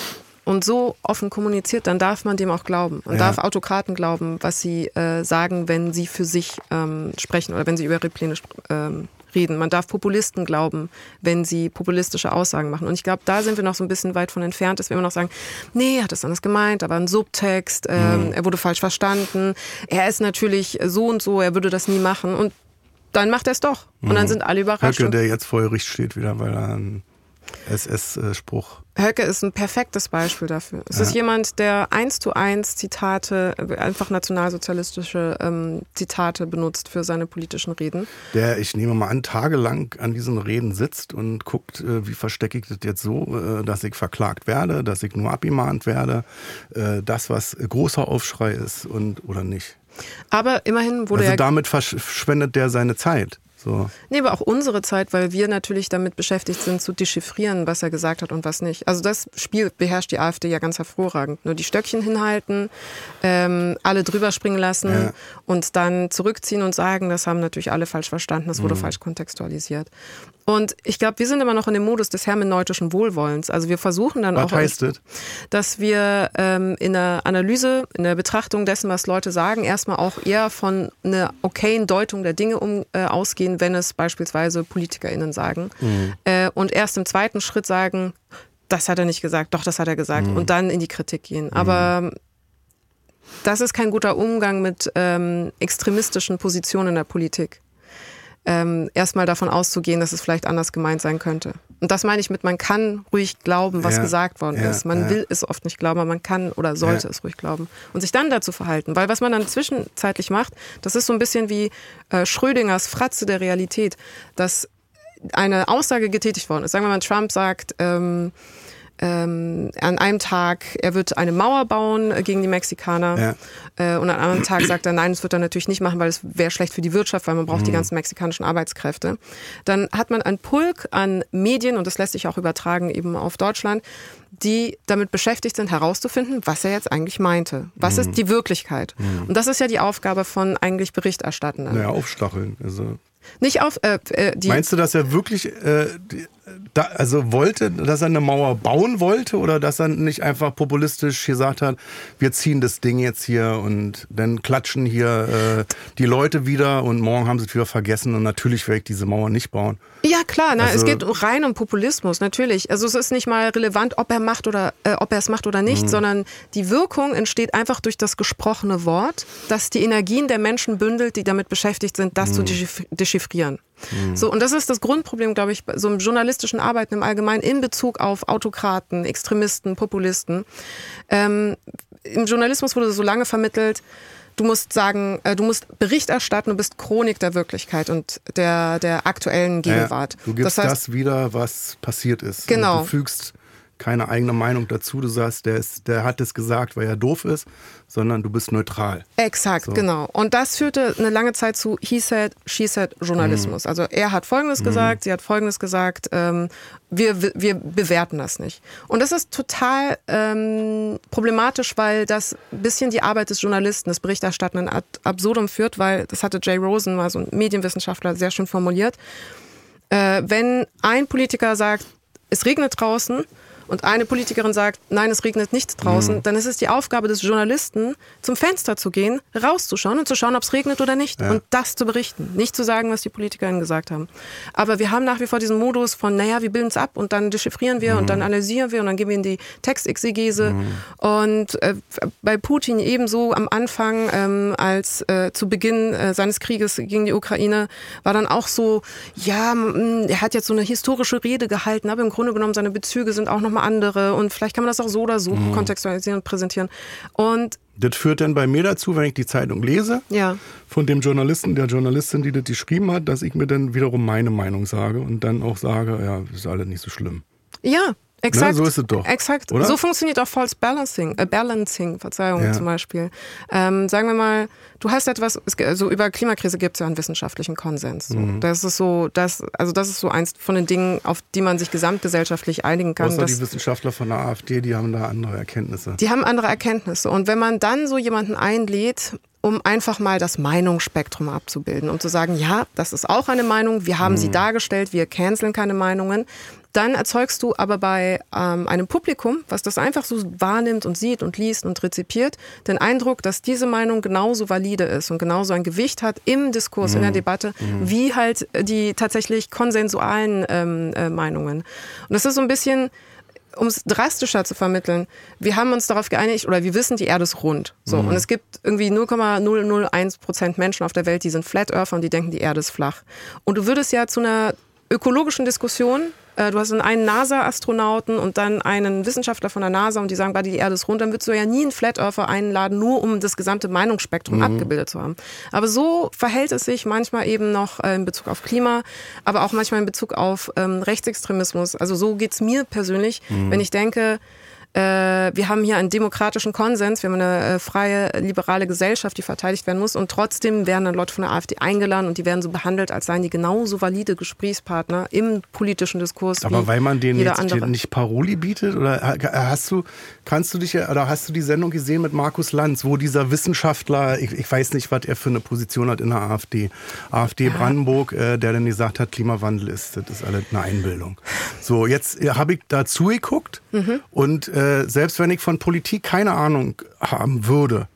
und so offen kommuniziert, dann darf man dem auch glauben. Man Ja. darf Autokraten glauben, was sie äh, sagen, wenn sie für sich ähm, sprechen oder wenn sie über ihre Pläne ähm, reden. Man darf Populisten glauben, wenn sie populistische Aussagen machen. Und ich glaube, da sind wir noch so ein bisschen weit von entfernt, dass wir immer noch sagen, nee, er hat es anders gemeint, da war ein Subtext, ähm, Mhm. er wurde falsch verstanden, er ist natürlich so und so, er würde das nie machen. Und dann macht er es doch. Und dann sind alle überrascht. Mhm. Höcke, der jetzt vor Gericht steht wieder, weil er einen SS-Spruch. Höcke ist ein perfektes Beispiel dafür. Es ist jemand, der eins zu eins Zitate, äh, einfach nationalsozialistische ähm, Zitate benutzt für seine politischen Reden. Der, ich nehme mal an, tagelang an diesen Reden sitzt und guckt, äh, wie verstecke ich das jetzt so, äh, dass ich verklagt werde, dass ich nur abgemahnt werde, äh, das, was großer Aufschrei ist und oder nicht. Aber immerhin wurde Also er damit verschwendet der seine Zeit. So. Nee, aber auch unsere Zeit, weil wir natürlich damit beschäftigt sind, zu dechiffrieren, was er gesagt hat und was nicht. Also das Spiel beherrscht die AfD ja ganz hervorragend. Nur die Stöckchen hinhalten, ähm, alle drüber springen lassen Ja. und dann zurückziehen und sagen, das haben natürlich alle falsch verstanden, das Mhm. wurde falsch kontextualisiert. Und ich glaube, wir sind immer noch in dem Modus des hermeneutischen Wohlwollens. Also wir versuchen dann Was auch, heißt das? dass wir ähm, in der Analyse, in der Betrachtung dessen, was Leute sagen, erstmal auch eher von einer okayen Deutung der Dinge um, äh, ausgehen, wenn es beispielsweise PolitikerInnen sagen. Äh, und erst im zweiten Schritt sagen, das hat er nicht gesagt, doch, das hat er gesagt. Und dann in die Kritik gehen. Aber das ist kein guter Umgang mit ähm, extremistischen Positionen in der Politik. Ähm, erstmal davon auszugehen, dass es vielleicht anders gemeint sein könnte. Und das meine ich mit, man kann ruhig glauben, was Ja, gesagt worden ja, ist. Man ja. will es oft nicht glauben, aber man kann oder sollte es ruhig glauben. Und sich dann dazu verhalten. Weil was man dann zwischenzeitlich macht, das ist so ein bisschen wie äh, Schrödingers Fratze der Realität, dass eine Aussage getätigt worden ist. Sagen wir mal, Trump sagt, ähm, ähm, an einem Tag, er wird eine Mauer bauen äh, gegen die Mexikaner. Äh, und an einem anderen Tag sagt er, nein, das wird er natürlich nicht machen, weil es wäre schlecht für die Wirtschaft, weil man braucht die ganzen mexikanischen Arbeitskräfte. Dann hat man einen Pulk an Medien, und das lässt sich auch übertragen eben auf Deutschland, die damit beschäftigt sind, herauszufinden, was er jetzt eigentlich meinte. Was ist die Wirklichkeit? Und das ist ja die Aufgabe von eigentlich Berichterstattenden. Naja, aufstacheln. Also Nicht auf äh, äh, die Meinst du, dass er wirklich äh, die, da, also wollte, dass er eine Mauer bauen wollte oder dass er nicht einfach populistisch gesagt hat, wir ziehen das Ding jetzt hier und dann klatschen hier äh, die Leute wieder und morgen haben sie es wieder vergessen und natürlich werde ich diese Mauer nicht bauen. Ja, klar, na, es Also- geht rein um Populismus, natürlich. Also es ist nicht mal relevant, ob er macht oder äh, ob er es macht oder Mhm. nicht, sondern die Wirkung entsteht einfach durch das gesprochene Wort, das die Energien der Menschen bündelt, die damit beschäftigt sind, das Mhm. zu dechiff- dechiffrieren. So, und das ist das Grundproblem, glaube ich, bei so einem journalistischen Arbeiten im Allgemeinen in Bezug auf Autokraten, Extremisten, Populisten. Ähm, Im Journalismus wurde so lange vermittelt, du musst sagen, äh, du musst Bericht erstatten, du bist Chronik der Wirklichkeit und der, der aktuellen Gegenwart. Ja, du gibst das das, heißt, wieder, was passiert ist. Genau. Und du fügst keine eigene Meinung dazu. Du sagst, der, ist, der hat es gesagt, weil er doof ist, sondern du bist neutral. Exakt, genau. Und das führte eine lange Zeit zu He said, She said Journalismus. Also er hat Folgendes gesagt, sie hat Folgendes gesagt, ähm, wir, wir bewerten das nicht. Und das ist total ähm, problematisch, weil das ein bisschen die Arbeit des Journalisten, des Berichterstattenden ad absurdum führt, weil das hatte Jay Rosen, mal so ein Medienwissenschaftler, sehr schön formuliert. Äh, wenn ein Politiker sagt, es regnet draußen, und eine Politikerin sagt, nein, es regnet nicht draußen, dann ist es die Aufgabe des Journalisten, zum Fenster zu gehen, rauszuschauen und zu schauen, ob es regnet oder nicht. Und das zu berichten. Nicht zu sagen, was die PolitikerInnen gesagt haben. Aber wir haben nach wie vor diesen Modus von, naja, wir bilden es ab und dann dechiffrieren wir und dann analysieren wir und dann gehen wir in die Textexegese. Und äh, bei Putin ebenso am Anfang, ähm, als äh, zu Beginn äh, seines Krieges gegen die Ukraine, war dann auch so, ja, mm, er hat jetzt so eine historische Rede gehalten, aber im Grunde genommen seine Bezüge sind auch nochmal andere und vielleicht kann man das auch so oder so kontextualisieren und präsentieren. Und Das führt dann bei mir dazu, wenn ich die Zeitung lese, ja, von dem Journalisten, der Journalistin, die das geschrieben hat, dass ich mir dann wiederum meine Meinung sage und dann auch sage, ja, ist alles nicht so schlimm. ja. Exakt. so ist es doch, Exakt. oder? So funktioniert auch False Balancing, äh, Balancing, Verzeihung Ja. zum Beispiel. Ähm, sagen wir mal, du hast etwas, es, also über Klimakrise gibt es ja einen wissenschaftlichen Konsens. So. Mhm. Das ist so, das, also das ist so eins von den Dingen, auf die man sich gesamtgesellschaftlich einigen kann. Außer die Wissenschaftler von der AfD, die haben da andere Erkenntnisse. Die haben andere Erkenntnisse. Und wenn man dann so jemanden einlädt, um einfach mal das Meinungsspektrum abzubilden, um zu sagen, ja, das ist auch eine Meinung, wir haben sie dargestellt, wir canceln keine Meinungen, dann erzeugst du aber bei ähm, einem Publikum, was das einfach so wahrnimmt und sieht und liest und rezipiert, den Eindruck, dass diese Meinung genauso valide ist und genauso ein Gewicht hat im Diskurs, in der Debatte, wie halt die tatsächlich konsensualen ähm, äh, Meinungen. Und das ist so ein bisschen um es drastischer zu vermitteln, wir haben uns darauf geeinigt, oder wir wissen, die Erde ist rund. So, Und es gibt irgendwie 0,001 Prozent Menschen auf der Welt, die sind Flat Earther und die denken, die Erde ist flach. Und du würdest ja zu einer ökologischen Diskussion, äh, du hast dann einen NASA-Astronauten und dann einen Wissenschaftler von der NASA und die sagen, die Erde ist rund, dann würdest du ja nie einen Flat Earther einladen, nur um das gesamte Meinungsspektrum abgebildet zu haben. Aber so verhält es sich manchmal eben noch äh, in Bezug auf Klima, aber auch manchmal in Bezug auf ähm, Rechtsextremismus. Also so geht's mir persönlich, wenn ich denke, äh, wir haben hier einen demokratischen Konsens, wir haben eine äh, freie, liberale Gesellschaft, die verteidigt werden muss und trotzdem werden dann Leute von der AfD eingeladen und die werden so behandelt, als seien die genauso valide Gesprächspartner im politischen Diskurs. Aber weil man denen jetzt andere. nicht Paroli bietet oder hast du, kannst du dich oder hast du die Sendung gesehen mit Markus Lanz, wo dieser Wissenschaftler, ich, ich weiß nicht, was er für eine Position hat in der AfD, AfD Ja. Brandenburg, äh, der dann gesagt hat, Klimawandel ist, das ist alles eine Einbildung. So, jetzt äh, habe ich dazu geguckt Mhm. und äh, selbst wenn ich von Politik keine Ahnung haben würde,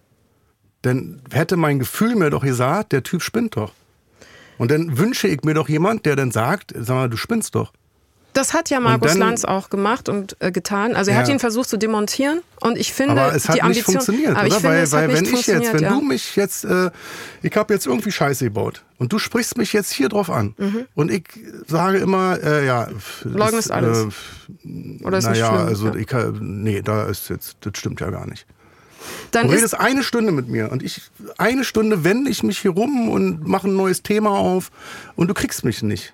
dann hätte mein Gefühl mir doch gesagt, der Typ spinnt doch. Und dann wünsche ich mir doch jemand, der dann sagt, sag mal, du spinnst doch. Das hat ja Markus dann- Lanz auch gemacht und äh, getan. Also er hat Ja. ihn versucht zu demontieren und ich finde, Aber es hat die nicht Ambition, funktioniert, aber ich oder? finde, weil es hat weil nicht wenn ich jetzt, wenn ja. du mich jetzt, äh, ich habe jetzt irgendwie Scheiße gebaut und du sprichst mich jetzt hier drauf an und ich sage immer, äh, ja, Mhm. Leugnest ist, alles. Äh, Oder ist nicht naja, schlimm, also ja. ich, kann- nee, da ist jetzt, das stimmt ja gar nicht. Dann Du redest eine Stunde mit mir und ich eine Stunde wende ich mich hier rum und mache ein neues Thema auf und du kriegst mich nicht.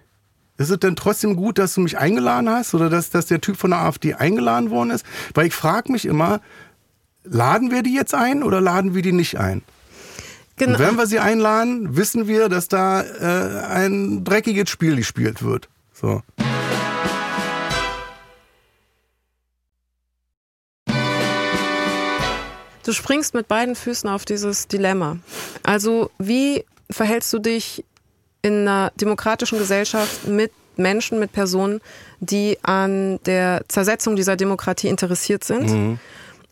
Ist es denn trotzdem gut, dass du mich eingeladen hast oder dass, dass der Typ von der AfD eingeladen worden ist? Weil ich frage mich immer, laden wir die jetzt ein oder laden wir die nicht ein? genau, Und wenn wir sie einladen, wissen wir, dass da äh, ein dreckiges Spiel gespielt wird. So. du springst mit beiden Füßen auf dieses Dilemma. Also wie verhältst du dich in einer demokratischen Gesellschaft mit Menschen, mit Personen, die an der Zersetzung dieser Demokratie interessiert sind? Mhm.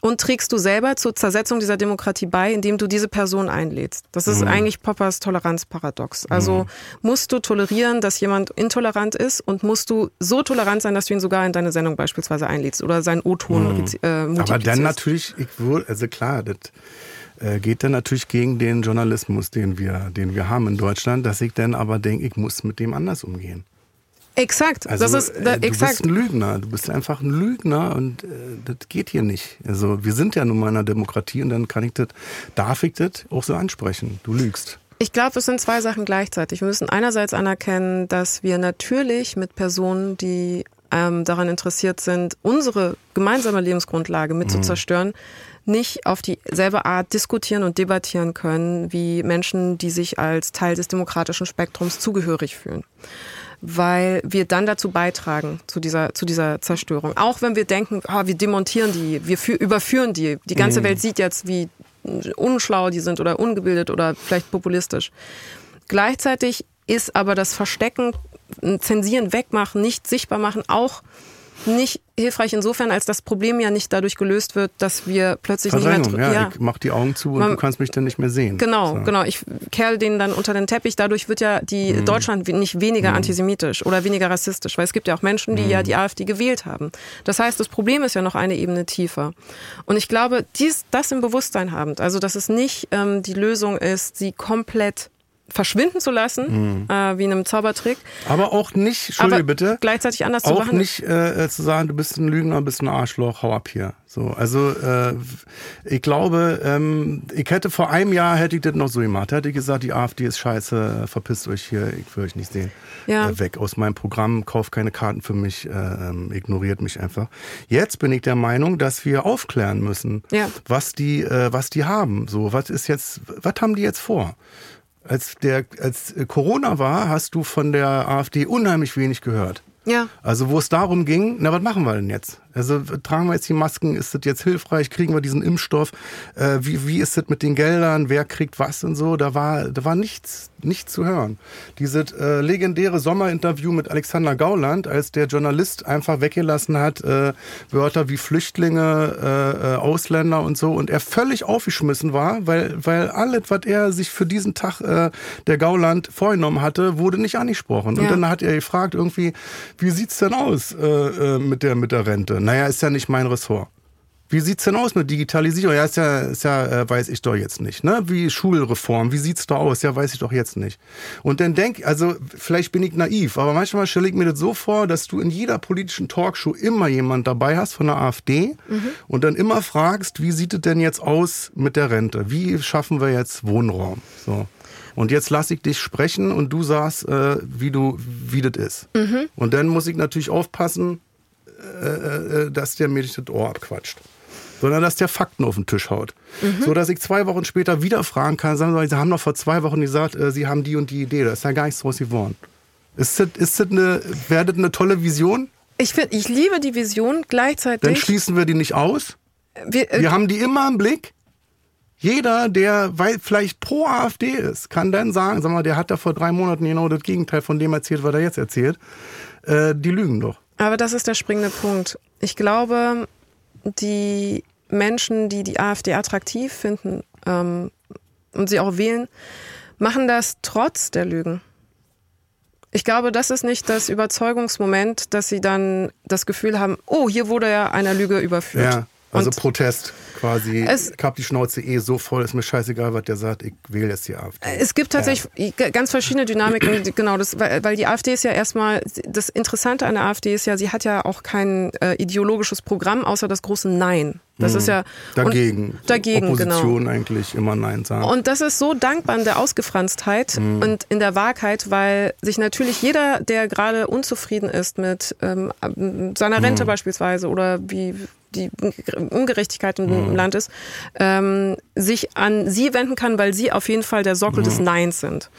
Und trägst du selber zur Zersetzung dieser Demokratie bei, indem du diese Person einlädst? Das ist eigentlich Poppers Toleranzparadox. Also musst du tolerieren, dass jemand intolerant ist und musst du so tolerant sein, dass du ihn sogar in deine Sendung beispielsweise einlädst oder seinen O-Ton mhm. äh, Aber dann natürlich, ich würde, also klar, das geht dann natürlich gegen den Journalismus, den wir, den wir haben in Deutschland, dass ich dann aber denke, ich muss mit dem anders umgehen. Exakt, Also, das ist da, äh, du exakt. bist ein Lügner, du bist einfach ein Lügner und äh, das geht hier nicht. Also wir sind ja nun mal in einer Demokratie und dann kann ich das, darf ich das auch so ansprechen. Du lügst. Ich glaube, es sind zwei Sachen gleichzeitig. Wir müssen einerseits anerkennen, dass wir natürlich mit Personen, die ähm, daran interessiert sind, unsere gemeinsame Lebensgrundlage mit zu zerstören, nicht auf dieselbe Art diskutieren und debattieren können wie Menschen, die sich als Teil des demokratischen Spektrums zugehörig fühlen. Weil wir dann dazu beitragen, zu dieser, zu dieser Zerstörung. Auch wenn wir denken, ah, wir demontieren die, wir fü- überführen die. Die ganze Welt sieht jetzt, wie unschlau die sind oder ungebildet oder vielleicht populistisch. Gleichzeitig ist aber das Verstecken, Zensieren, Wegmachen, nicht sichtbar machen auch nicht hilfreich insofern, als das Problem ja nicht dadurch gelöst wird, dass wir plötzlich Verdrängung, nicht mehr... ja, ich mach die Augen zu und Man- du kannst mich dann nicht mehr sehen. Genau, So. genau. Ich kerl den dann unter den Teppich. Dadurch wird ja die Mhm. Deutschland nicht weniger antisemitisch oder weniger rassistisch, weil es gibt ja auch Menschen, die Mhm. ja die AfD gewählt haben. Das heißt, das Problem ist ja noch eine Ebene tiefer. Und ich glaube, dies, das im Bewusstsein habend, also dass es nicht ähm, die Lösung ist, sie komplett verschwinden zu lassen, äh, wie in einem Zaubertrick, Aber auch nicht, Mhm. Entschuldige bitte, gleichzeitig anders zu auch behandeln. nicht äh, zu sagen, du bist ein Lügner, bist ein Arschloch, hau ab hier. So, also äh, ich glaube, ähm, ich hätte vor einem Jahr hätte ich das noch so gemacht. Hätte ich gesagt, die AfD ist scheiße, verpisst euch hier, ich will euch nicht sehen. Ja. Äh, weg aus meinem Programm, kauft keine Karten für mich, äh, ähm, ignoriert mich einfach. Jetzt bin ich der Meinung, dass wir aufklären müssen, Ja. was die, äh, was die haben. So, was ist jetzt, was haben die jetzt vor? Als der, als Corona war, hast du von der AfD unheimlich wenig gehört. Ja. Also wo es darum ging, na was machen wir denn jetzt? Also tragen wir jetzt die Masken, ist das jetzt hilfreich, kriegen wir diesen Impfstoff, äh, wie, wie ist das mit den Geldern, wer kriegt was und so, da war, da war nichts, nichts zu hören. Dieses äh, legendäre Sommerinterview mit Alexander Gauland, als der Journalist einfach weggelassen hat, äh, Wörter wie Flüchtlinge, äh, äh, Ausländer und so und er völlig aufgeschmissen war, weil, weil alles, was er sich für diesen Tag äh, der Gauland vorgenommen hatte, wurde nicht angesprochen. Und Ja. dann hat er gefragt irgendwie, wie sieht's denn aus mit der mit der Rente? Naja, ist ja nicht mein Ressort. Wie sieht's denn aus mit Digitalisierung? Ja, ist ja, ist ja äh, weiß ich doch jetzt nicht. Ne? Wie Schulreform, wie sieht's da aus? Ja, weiß ich doch jetzt nicht. Und dann denk, also vielleicht bin ich naiv, aber manchmal stelle ich mir das so vor, dass du in jeder politischen Talkshow immer jemand dabei hast von der AfD und dann immer fragst, wie sieht es denn jetzt aus mit der Rente? Wie schaffen wir jetzt Wohnraum? So. Und jetzt lasse ich dich sprechen und du sagst, äh, wie du, wie das ist. Und dann muss ich natürlich aufpassen, äh, äh, dass der mir das Ohr abquatscht. Sondern dass der Fakten auf den Tisch haut. Mhm. So dass ich zwei Wochen später wieder fragen kann, sagen Sie, Sie haben doch vor zwei Wochen gesagt, äh, Sie haben die und die Idee. Da ist ja gar nichts draus geworden. Ist das, ist das eine, wäre das eine tolle Vision? Ich, find, ich liebe die Vision gleichzeitig. Dann schließen wir die nicht aus. Wir, äh, wir haben die immer im Blick. Jeder, der weil vielleicht pro AfD ist, kann dann sagen, sag mal, der hat da vor drei Monaten genau das Gegenteil von dem erzählt, was er jetzt erzählt. Äh, die lügen doch. Aber das ist der springende Punkt. Ich glaube, die Menschen, die die AfD attraktiv finden ähm, und sie auch wählen, machen das trotz der Lügen. Ich glaube, das ist nicht das Überzeugungsmoment, dass sie dann das Gefühl haben, oh, hier wurde ja einer Lüge überführt. Ja. Also und Protest quasi. Es, ich hab die Schnauze eh so voll, ist mir scheißegal, was der sagt, ich wähle jetzt die AfD. Es gibt tatsächlich ja. ganz verschiedene Dynamiken, genau, das, weil, weil die AfD ist ja erstmal, das Interessante an der AfD ist ja, sie hat ja auch kein äh, ideologisches Programm, außer das große Nein. Das mhm. ist ja dagegen. Dagegen, Opposition genau. eigentlich immer Nein sagen. Und das ist so dankbar in der Ausgefranstheit mhm. und in der Wahrheit, weil sich natürlich jeder, der gerade unzufrieden ist mit ähm, seiner Rente mhm. beispielsweise oder wie die Ungerechtigkeit im mhm. Land ist, ähm, sich an sie wenden kann, weil sie auf jeden Fall der Sockel mhm. des Neins sind.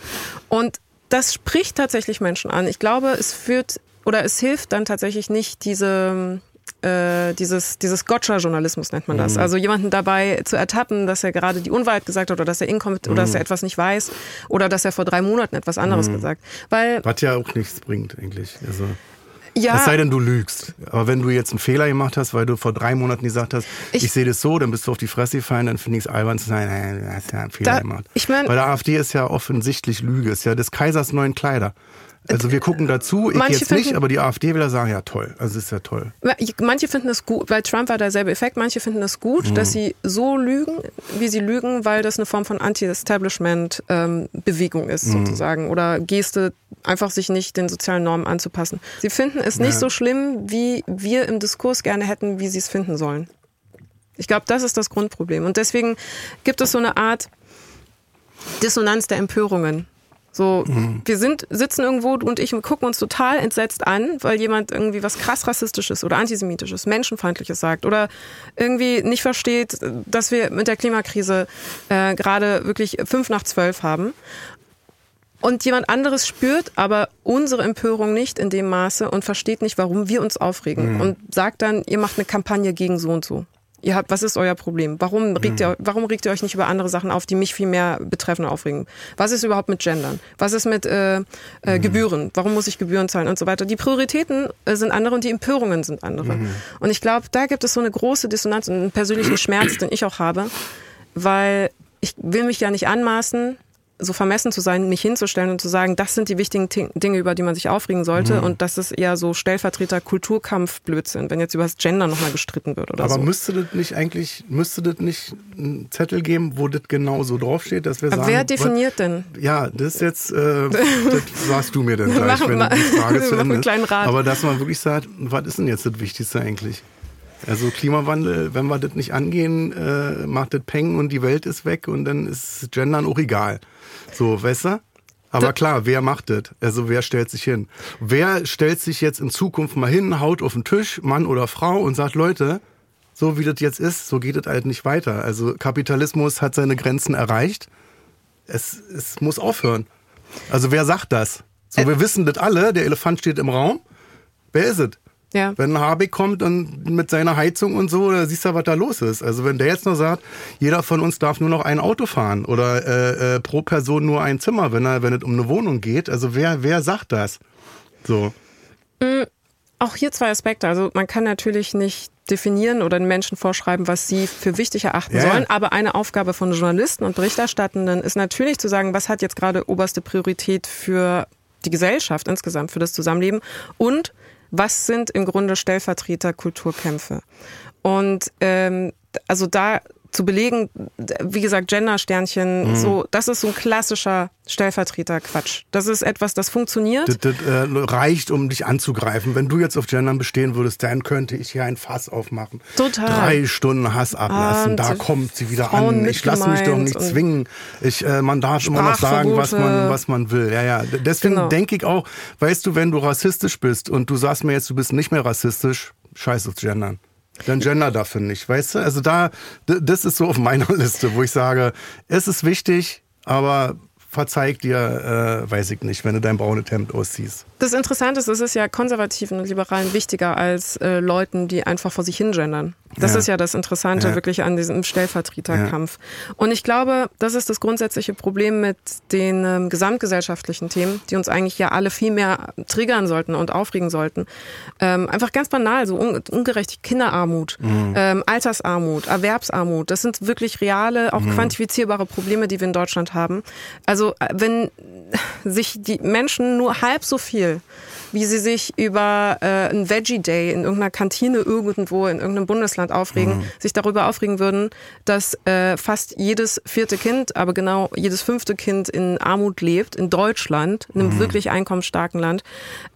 Und das spricht tatsächlich Menschen an. Ich glaube, es führt oder es hilft dann tatsächlich nicht diese äh, dieses, dieses Gotcha-Journalismus nennt man das. Mhm. Also jemanden dabei zu ertappen, dass er gerade die Unwahrheit gesagt hat oder dass er inkommt mhm. oder dass er mhm. etwas nicht weiß oder dass er vor drei Monaten etwas anderes mhm. gesagt. Weil Was ja auch nichts bringt eigentlich. Also ja. Es sei denn, du lügst. Aber wenn du jetzt einen Fehler gemacht hast, weil du vor drei Monaten gesagt hast, ich, ich sehe das so, dann bist du auf die Fresse gefallen, dann finde ich es albern zu sagen, nein, du hast ja einen Fehler da, gemacht. Ich mein, Bei der AfD ist ja offensichtlich Lüge, ist ja des Kaisers neuen Kleider. Also wir gucken dazu, ich manche jetzt nicht, aber die AfD-Wähler sagen, ja toll, also es ist ja toll. Manche finden es gut, bei Trump war derselbe Effekt, manche finden es gut, mhm. dass sie so lügen, wie sie lügen, weil das eine Form von Anti-Establishment-Bewegung ähm, ist mhm. sozusagen oder Geste, einfach sich nicht den sozialen Normen anzupassen. Sie finden es nicht ja. so schlimm, wie wir im Diskurs gerne hätten, wie sie es finden sollen. Ich glaube, das ist das Grundproblem. Und deswegen gibt es so eine Art Dissonanz der Empörungen. So, mhm. wir sind, sitzen irgendwo und ich gucken uns total entsetzt an, weil jemand irgendwie was krass rassistisches oder antisemitisches, menschenfeindliches sagt oder irgendwie nicht versteht, dass wir mit der Klimakrise äh, gerade wirklich fünf nach zwölf haben. Und jemand anderes spürt aber unsere Empörung nicht in dem Maße und versteht nicht, warum wir uns aufregen mhm. und sagt dann, ihr macht eine Kampagne gegen so und so. Ihr habt, was ist euer Problem? Warum regt, ihr, warum regt ihr euch nicht über andere Sachen auf, die mich viel mehr betreffen und aufregen? Was ist überhaupt mit Gendern? Was ist mit äh, äh, mhm. Gebühren? Warum muss ich Gebühren zahlen und so weiter? Die Prioritäten äh, sind andere und die Empörungen sind andere. Mhm. Und ich glaube, da gibt es so eine große Dissonanz und einen persönlichen Schmerz, den ich auch habe, weil ich will mich ja nicht anmaßen, so vermessen zu sein, mich hinzustellen und zu sagen, das sind die wichtigen Dinge, über die man sich aufregen sollte mhm. und das ist eher so Stellvertreter Kulturkampf Blödsinn, wenn jetzt über das Gender nochmal gestritten wird oder Aber so. Aber müsste das nicht eigentlich, müsste das nicht einen Zettel geben, wo das genau so draufsteht, dass wir sagen... Wer definiert was, denn? Ja, das ist jetzt, äh, das sagst du mir dann gleich, wenn die Frage zu Ende ist. Aber dass man wirklich sagt, was ist denn jetzt das Wichtigste eigentlich? Also Klimawandel, wenn wir das nicht angehen, äh, macht das Peng und die Welt ist weg und dann ist Gendern auch egal. So, weißt du? Aber klar, wer macht das? Also wer stellt sich hin? Wer stellt sich jetzt in Zukunft mal hin, haut auf den Tisch, Mann oder Frau und sagt, Leute, so wie das jetzt ist, so geht es halt nicht weiter. Also Kapitalismus hat seine Grenzen erreicht. Es, es muss aufhören. Also wer sagt das? So, wir wissen das alle, der Elefant steht im Raum. Wer ist es? Ja. Wenn Habeck kommt und mit seiner Heizung und so, da siehst du, was da los ist. Also wenn der jetzt nur sagt, jeder von uns darf nur noch ein Auto fahren oder äh, äh, pro Person nur ein Zimmer, wenn er, wenn es um eine Wohnung geht. Also wer, wer sagt das? So. Mhm. Auch hier zwei Aspekte. Also man kann natürlich nicht definieren oder den Menschen vorschreiben, was sie für wichtig erachten ja. sollen. Aber eine Aufgabe von Journalisten und Berichterstattenden ist natürlich zu sagen, was hat jetzt gerade oberste Priorität für die Gesellschaft insgesamt, für das Zusammenleben und was sind im Grunde Stellvertreter-Kulturkämpfe? Und ähm, also da zu belegen, wie gesagt, Gender-Sternchen, mhm. so, das ist so ein klassischer Stellvertreter-Quatsch. Das ist etwas, das funktioniert. Das, das äh, reicht, um dich anzugreifen. Wenn du jetzt auf Gendern bestehen würdest, dann könnte ich hier ein Fass aufmachen. Total. Drei Stunden Hass ablassen, und da kommt sie wieder Frauen an. Ich lasse mich doch nicht zwingen. Ich, äh, man darf immer noch sagen, was man, was man will. Ja, ja. Deswegen genau. denke ich auch, weißt du, wenn du rassistisch bist und du sagst mir jetzt, du bist nicht mehr rassistisch, scheiß auf Gendern. Dann gender dafür nicht, weißt du? Also da, das ist so auf meiner Liste, wo ich sage, es ist wichtig, aber verzeih dir, äh, weiß ich nicht, wenn du dein braunes Hemd ausziehst. Das Interessante ist, es ist ja Konservativen und Liberalen wichtiger als äh, Leuten, die einfach vor sich hin gendern. Das ja. ist ja das Interessante ja. wirklich an diesem Stellvertreterkampf. Ja. Und ich glaube, das ist das grundsätzliche Problem mit den ähm, gesamtgesellschaftlichen Themen, die uns eigentlich ja alle viel mehr triggern sollten und aufregen sollten. Ähm, einfach ganz banal, so un ungerecht Kinderarmut, mhm. ähm, Altersarmut, Erwerbsarmut. Das sind wirklich reale, auch mhm. quantifizierbare Probleme, die wir in Deutschland haben. Also äh, wenn sich die Menschen nur halb so viel wie sie sich über äh, einen Veggie Day in irgendeiner Kantine irgendwo in irgendeinem Bundesland aufregen, mhm. sich darüber aufregen würden, dass äh, fast jedes vierte Kind, aber genau jedes fünfte Kind in Armut lebt, in Deutschland, in einem mhm. wirklich einkommensstarken Land,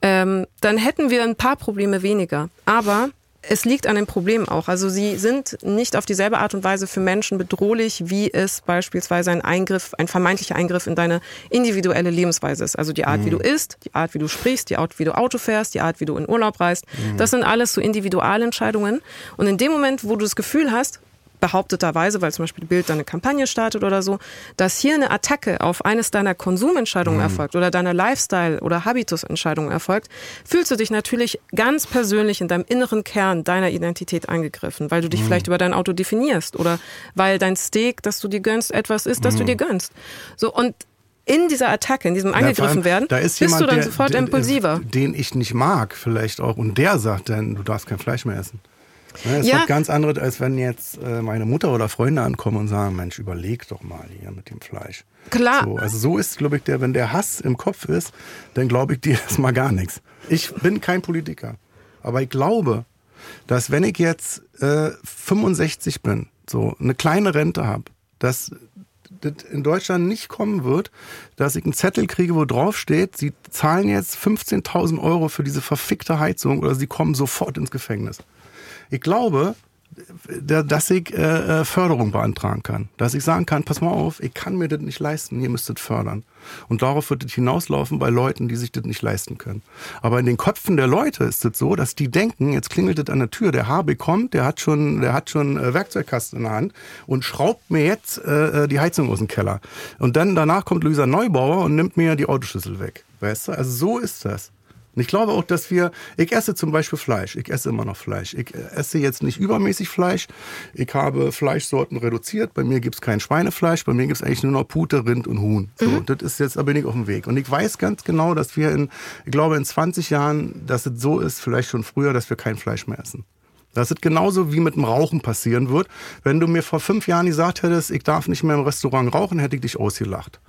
ähm, dann hätten wir ein paar Probleme weniger. Aber es liegt an dem Problem auch. Also sie sind nicht auf dieselbe Art und Weise für Menschen bedrohlich, wie es beispielsweise ein Eingriff, ein vermeintlicher Eingriff in deine individuelle Lebensweise ist. Also die Art, mhm. wie du isst, die Art, wie du sprichst, die Art, wie du Auto fährst, die Art, wie du in Urlaub reist. Mhm. Das sind alles so Individualentscheidungen. Und in dem Moment, wo du das Gefühl hast, behaupteterweise, weil zum Beispiel Bild eine Kampagne startet oder so, dass hier eine Attacke auf eines deiner Konsumentscheidungen mhm. erfolgt oder deiner Lifestyle- oder Habitusentscheidungen erfolgt, fühlst du dich natürlich ganz persönlich in deinem inneren Kern deiner Identität angegriffen, weil du dich mhm. vielleicht über dein Auto definierst oder weil dein Steak, das du dir gönnst, etwas ist, das mhm. du dir gönnst. So und in dieser Attacke, in diesem angegriffen ja, werden, bist jemand, du dann der, sofort impulsiver. Den ich nicht mag, vielleicht auch, und der sagt dann, du darfst kein Fleisch mehr essen. Ne, es ja. ist ganz anderes, als wenn jetzt äh, meine Mutter oder Freunde ankommen und sagen, Mensch, überleg doch mal hier mit dem Fleisch. Klar. So, also so ist, glaube ich, der, wenn der Hass im Kopf ist, dann glaube ich dir erstmal gar nichts. Ich bin kein Politiker. Aber ich glaube, dass wenn ich jetzt äh, 65 bin, so eine kleine Rente habe, dass das in Deutschland nicht kommen wird, dass ich einen Zettel kriege, wo drauf steht, sie zahlen jetzt 15.000 Euro für diese verfickte Heizung oder sie kommen sofort ins Gefängnis. Ich glaube, dass ich äh, äh, Förderung beantragen kann. Dass ich sagen kann, pass mal auf, ich kann mir das nicht leisten, ihr müsst das fördern. Und darauf wird es hinauslaufen bei Leuten, die sich das nicht leisten können. Aber in den Köpfen der Leute ist es so, dass die denken, jetzt klingelt es an der Tür, der HB kommt, der hat schon, der hat schon äh, Werkzeugkasten in der Hand und schraubt mir jetzt äh, die Heizung aus dem Keller. Und dann danach kommt Luisa Neubauer und nimmt mir die Autoschlüssel weg. Weißt du? Also so ist das. Und ich glaube auch, dass wir, ich esse zum Beispiel Fleisch. Ich esse immer noch Fleisch. Ich esse jetzt nicht übermäßig Fleisch. Ich habe Fleischsorten reduziert. Bei mir gibt's kein Schweinefleisch. Bei mir gibt's eigentlich nur noch Pute, Rind und Huhn. So, mhm. das ist jetzt, da bin ich auf dem Weg. Und ich weiß ganz genau, dass wir in, ich glaube, in 20 Jahren, dass es so ist, vielleicht schon früher, dass wir kein Fleisch mehr essen. Das ist genauso wie mit dem Rauchen passieren wird. Wenn du mir vor fünf Jahren gesagt hättest, ich darf nicht mehr im Restaurant rauchen, hätte ich dich ausgelacht.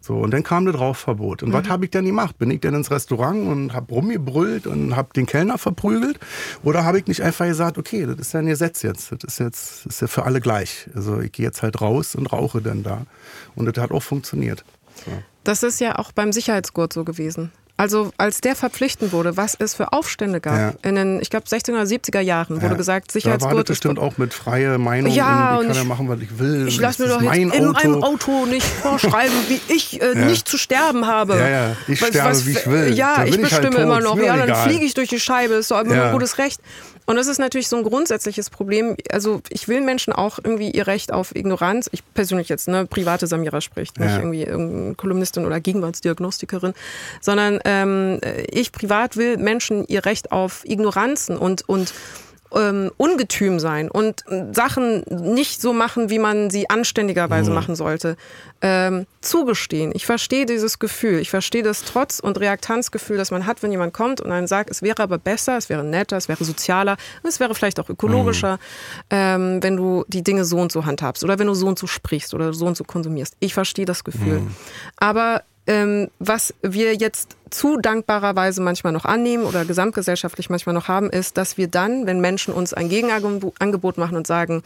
So, und dann kam das Rauchverbot. Und mhm. was habe ich denn gemacht? Bin ich denn ins Restaurant und habe rumgebrüllt und habe den Kellner verprügelt? Oder habe ich nicht einfach gesagt, okay, das ist ja ein Gesetz jetzt. Das ist jetzt das ist ja für alle gleich. Also ich gehe jetzt halt raus und rauche dann da. Und das hat auch funktioniert. So. Das ist ja auch beim Sicherheitsgurt so gewesen. Also als der verpflichtend wurde, was es für Aufstände gab ja. in den, ich glaube, 60er oder 70er Jahren, wurde ja. gesagt, Sicherheitsgurt da war das bestimmt auch mit freier Meinung. Ja, und ich kann ja machen, was ich will. Ich lasse mir doch jetzt in Auto. meinem Auto nicht vorschreiben, wie ich äh, ja. nicht zu sterben habe. Ja, ja, ich was, sterbe, was, wie ich will. Ja, ich bestimme halt immer noch. Ja, dann fliege ich durch die Scheibe, ist doch immer ein gutes Recht. Und das ist natürlich so ein grundsätzliches Problem. Also ich will Menschen auch irgendwie ihr Recht auf Ignoranz. Ich persönlich jetzt, ne, private Samira spricht, nicht ja. irgendwie irgendeine Kolumnistin oder Gegenwartsdiagnostikerin, sondern ähm, ich privat will Menschen ihr Recht auf Ignoranzen und, und ähm, ungetüm sein und Sachen nicht so machen, wie man sie anständigerweise mhm. machen sollte, ähm, zugestehen. Ich verstehe dieses Gefühl. Ich verstehe das Trotz- und Reaktanzgefühl, das man hat, wenn jemand kommt und einen sagt, es wäre aber besser, es wäre netter, es wäre sozialer, es wäre vielleicht auch ökologischer, mhm. ähm, wenn du die Dinge so und so handhabst oder wenn du so und so sprichst oder so und so konsumierst. Ich verstehe das Gefühl. Mhm. Aber ähm, was wir jetzt zu dankbarerweise manchmal noch annehmen oder gesamtgesellschaftlich manchmal noch haben, ist, dass wir dann, wenn Menschen uns ein Gegenangebot machen und sagen,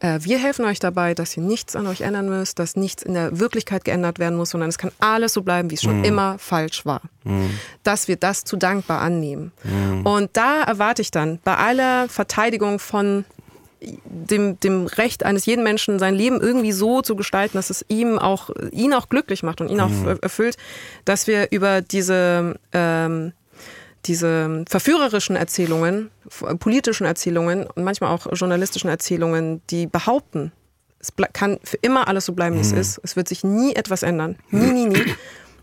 äh, wir helfen euch dabei, dass ihr nichts an euch ändern müsst, dass nichts in der Wirklichkeit geändert werden muss, sondern es kann alles so bleiben, wie es schon mhm. immer falsch war, mhm. dass wir das zu dankbar annehmen. Mhm. Und da erwarte ich dann bei aller Verteidigung von dem, dem Recht eines jeden Menschen, sein Leben irgendwie so zu gestalten, dass es ihm auch, ihn auch glücklich macht und ihn auch mhm. erfüllt, dass wir über diese, ähm, diese verführerischen Erzählungen, politischen Erzählungen und manchmal auch journalistischen Erzählungen, die behaupten, es kann für immer alles so bleiben, wie es ist. Es wird sich nie etwas ändern. Nie, nie, nie.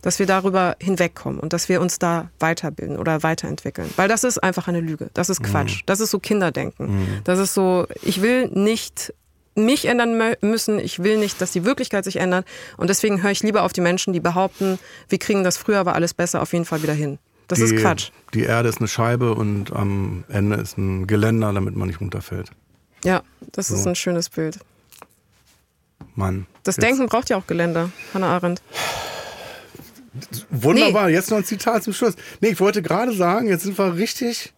Dass wir darüber hinwegkommen und dass wir uns da weiterbilden oder weiterentwickeln. Weil das ist einfach eine Lüge. Das ist Quatsch. Das ist so Kinderdenken. Das ist so, ich will nicht mich ändern müssen. Ich will nicht, dass die Wirklichkeit sich ändert. Und deswegen höre ich lieber auf die Menschen, die behaupten, wir kriegen das früher, war alles besser, auf jeden Fall wieder hin. Das die, ist Quatsch. Die Erde ist eine Scheibe und am Ende ist ein Geländer, damit man nicht runterfällt. Ja, das ist So. ein schönes Bild. Mann. Das Denken braucht ja auch Geländer, Hannah Arendt. Wunderbar, jetzt noch ein Zitat zum Schluss. Nee, ich wollte gerade sagen, jetzt sind wir richtig,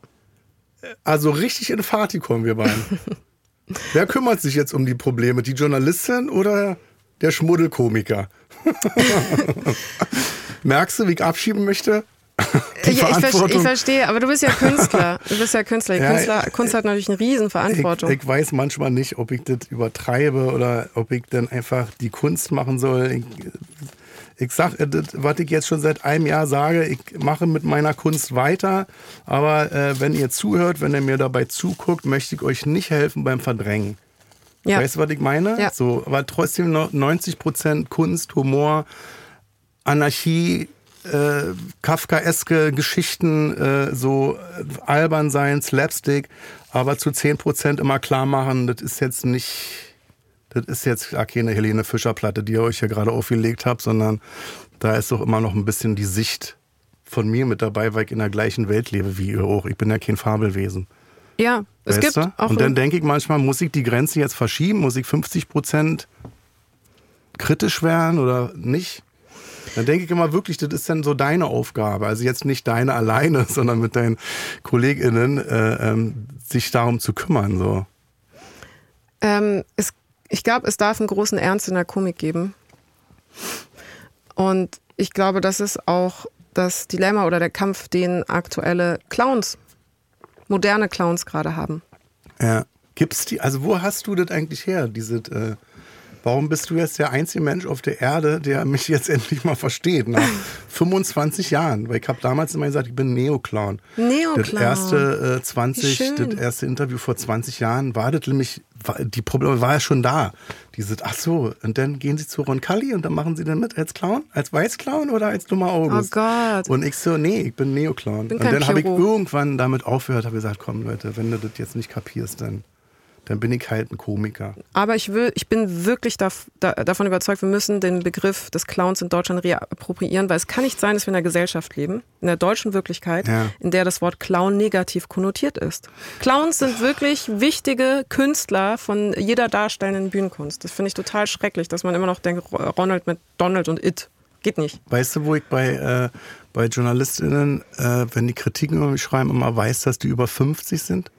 also richtig in Fahrt kommen wir beiden. Wer kümmert sich jetzt um die Probleme? Die Journalistin oder der Schmuddelkomiker? Merkst du, wie ich abschieben möchte? Ich, ich, ich verstehe, aber du bist ja Künstler. Du bist ja Künstler. Ja, Künstler Kunst hat natürlich eine Riesenverantwortung. Ich, ich weiß manchmal nicht, ob ich das übertreibe oder ob ich dann einfach die Kunst machen soll. Ich, ich sag, äh, was ich jetzt schon seit einem Jahr sage, ich mache mit meiner Kunst weiter. Aber äh, wenn ihr zuhört, wenn ihr mir dabei zuguckt, möchte ich euch nicht helfen beim Verdrängen. ja. Weißt du, was ich meine? Ja. So, aber trotzdem noch 90 Prozent Kunst, Humor, Anarchie, äh, Kafkaeske Geschichten, äh, so äh, albern sein, Slapstick, aber zu 10 Prozent immer klar machen, das ist jetzt nicht, das ist jetzt gar keine Helene Fischer Platte, die ihr euch hier gerade aufgelegt habt, sondern da ist doch immer noch ein bisschen die Sicht von mir mit dabei, weil ich in der gleichen Welt lebe wie ihr auch. Ich bin ja kein Fabelwesen. ja, es Weißt gibt du? auch. Und dann denke ich manchmal, muss ich die Grenze jetzt verschieben? Muss ich 50 Prozent kritisch werden oder nicht? Dann denke ich immer wirklich, das ist dann so deine Aufgabe. Also jetzt nicht deine alleine, sondern mit deinen KollegInnen, äh, ähm, sich darum zu kümmern. So. Ähm, es, ich glaube, es darf einen großen Ernst in der Komik geben. Und ich glaube, das ist auch das Dilemma oder der Kampf, den aktuelle Clowns, moderne Clowns gerade haben. Ja. Gibt's die, also wo hast du das eigentlich her? Diese, äh, warum bist du jetzt der einzige Mensch auf der Erde, der mich jetzt endlich mal versteht? Nach 25 Jahren. Weil ich habe damals immer gesagt, ich bin Neoclown. Neoclown. Das erste äh, 20, Wie schön. das erste Interview vor 20 Jahren war das nämlich, war, die Probleme war ja schon da. Diese, ach so, und dann gehen sie zu Roncalli und dann machen sie dann mit als Clown? Als Weißclown oder als dummer August? Oh Gott. Und ich so, nee, ich bin Neoclown. Bin und dann habe ich irgendwann damit aufgehört, habe gesagt, komm Leute, wenn du das jetzt nicht kapierst, dann, dann bin ich halt ein Komiker. Aber ich, will, ich bin wirklich dav- da, davon überzeugt, wir müssen den Begriff des Clowns in Deutschland reappropriieren, weil es kann nicht sein, dass wir in einer Gesellschaft leben, in der deutschen Wirklichkeit, Ja. in der das Wort Clown negativ konnotiert ist. Clowns sind wirklich wichtige Künstler von jeder darstellenden Bühnenkunst. Das finde ich total schrecklich, dass man immer noch denkt, Ronald mit Donald und It. Geht nicht. Weißt du, wo ich bei, äh, bei JournalistInnen, äh, wenn die Kritiken über mich schreiben, immer weiß, dass die über 50 sind?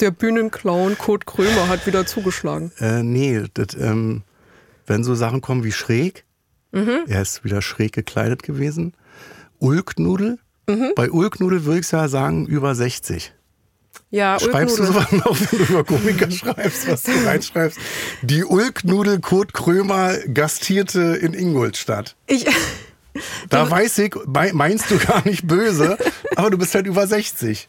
Der Bühnenclown Kurt Krömer hat wieder zugeschlagen. Äh, nee, das, ähm, wenn so Sachen kommen wie schräg, Mhm. er ist wieder schräg gekleidet gewesen. Ulknudel, Mhm. bei Ulknudel würde ich ja sagen über 60. Ja, Schreibst du sowas noch, wenn du über Komiker schreibst, was du reinschreibst? Die Ulknudel Kurt Krömer gastierte in Ingolstadt. Ich, Da weiß ich, mei- meinst du gar nicht böse, aber du bist halt über 60.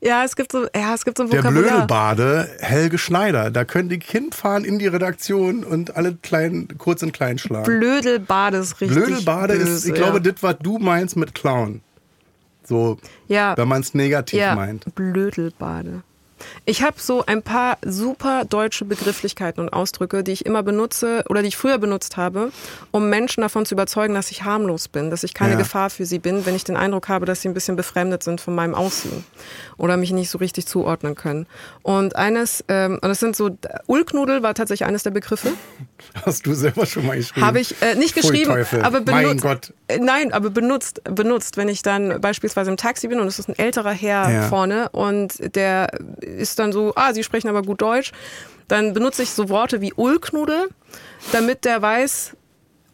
ja, es gibt so, ja, es gibt so ein Der. Blödelbade, Helge Schneider, da können die Kind fahren in die Redaktion und alle klein, kurz und klein schlagen. Blödelbade ist richtig. Blödelbade ist, böse, ich glaube, ja. das, was du meinst mit Clown. So, Ja. wenn man es negativ ja, meint. Blödelbade. Ich habe so ein paar super deutsche Begrifflichkeiten und Ausdrücke, die ich immer benutze oder die ich früher benutzt habe, um Menschen davon zu überzeugen, dass ich harmlos bin, dass ich keine Ja. Gefahr für sie bin, wenn ich den Eindruck habe, dass sie ein bisschen befremdet sind von meinem Aussehen oder mich nicht so richtig zuordnen können. Und eines, ähm, und das sind so, Ulknudel war tatsächlich eines der Begriffe. Hast du selber schon mal geschrieben? Habe ich äh, nicht geschrieben, Teufel. aber benutzt. Mein Gott. Äh, Nein, aber benutzt, benutzt, wenn ich dann beispielsweise im Taxi bin und es ist ein älterer Herr Ja. vorne und der ist dann so, ah, Sie sprechen aber gut Deutsch, dann benutze ich so Worte wie Ulknudel, damit der weiß,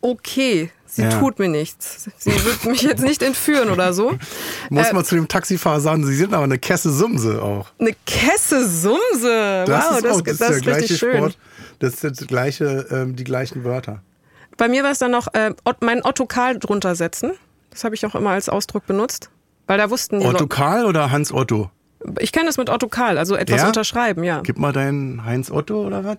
okay, sie Ja. tut mir nichts. Sie wird mich jetzt nicht entführen oder so. Muss Äh, man zu dem Taxifahrer sagen, sie sind aber eine Kesse Sumse auch. Eine Kesse Sumse. Das wow, ist das, auch das, das ist der richtig gleiche schön. Sport. Das sind das gleiche, ähm, die gleichen Wörter. Bei mir war es dann noch äh, meinen Otto Karl drunter setzen. Das habe ich auch immer als Ausdruck benutzt. Weil da wussten die Otto. Karl oder Hans Otto? Ich kenne das mit Otto Karl, also etwas Ja? unterschreiben, ja. Gib mal deinen Heinz Otto oder was?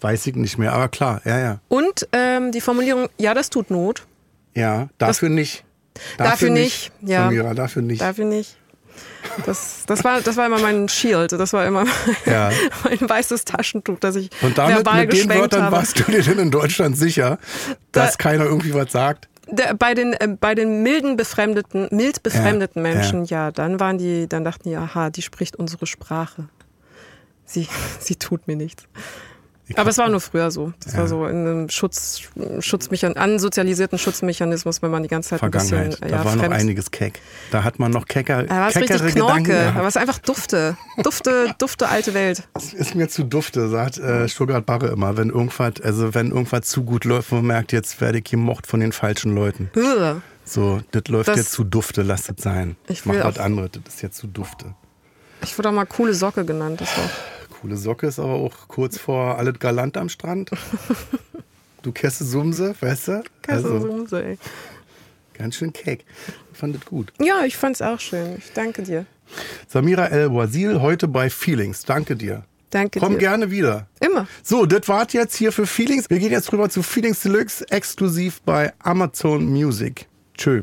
Weiß ich nicht mehr, aber klar, ja, ja. Und ähm, die Formulierung, ja, das tut Not. Ja, dafür nicht. Dafür nicht, ja. Samira, dafür nicht. Dafür nicht. Das, das, war, das war immer mein Shield, das war immer Ja. mein weißes Taschentuch, das ich Und damit, verbal mit den Wörtern habe. warst du dir denn in Deutschland sicher, dass Da- keiner irgendwie was sagt? Bei den äh, bei den milden befremdeten mild befremdeten Ja, Menschen ja. dann waren die dann dachten die aha die spricht unsere Sprache sie sie tut mir nichts Ich aber es war nur früher so das war so in einem Schutz Schutzmechan ansozialisierten Schutzmechanismus wenn man die ganze Zeit ein Vergangenheit. bisschen da ja, war noch fremd einiges keck. Da hat man noch kecker, da war es keckere richtig Gedanken Knorke, da war es einfach Dufte. Dufte, Dufte alte Welt. Das ist mir zu dufte, sagt äh, Stuttgart Barre immer, wenn irgendwas, also wenn irgendwas zu gut läuft, wo man merkt, jetzt werde ich gemocht von den falschen Leuten. So, das läuft Das- jetzt zu dufte, lasst es sein. Ich Mach will was auch- anderes, das ist jetzt zu dufte. Ich wurde auch mal coole Socke genannt. Das war Coole Socke ist aber auch kurz vor alles galant am Strand. Du Kesse Sumse, weißt du? Also, so, ey. ganz schön keck. Ich fand das gut. Ja, ich fand's auch schön. Ich danke dir. Samira El-Wazil heute bei Feelings. Danke dir. Danke Komm dir. gerne wieder. Immer. So, das war's jetzt hier für Feelings. Wir gehen jetzt rüber zu Feelings Deluxe, exklusiv bei Amazon Music. Tschö.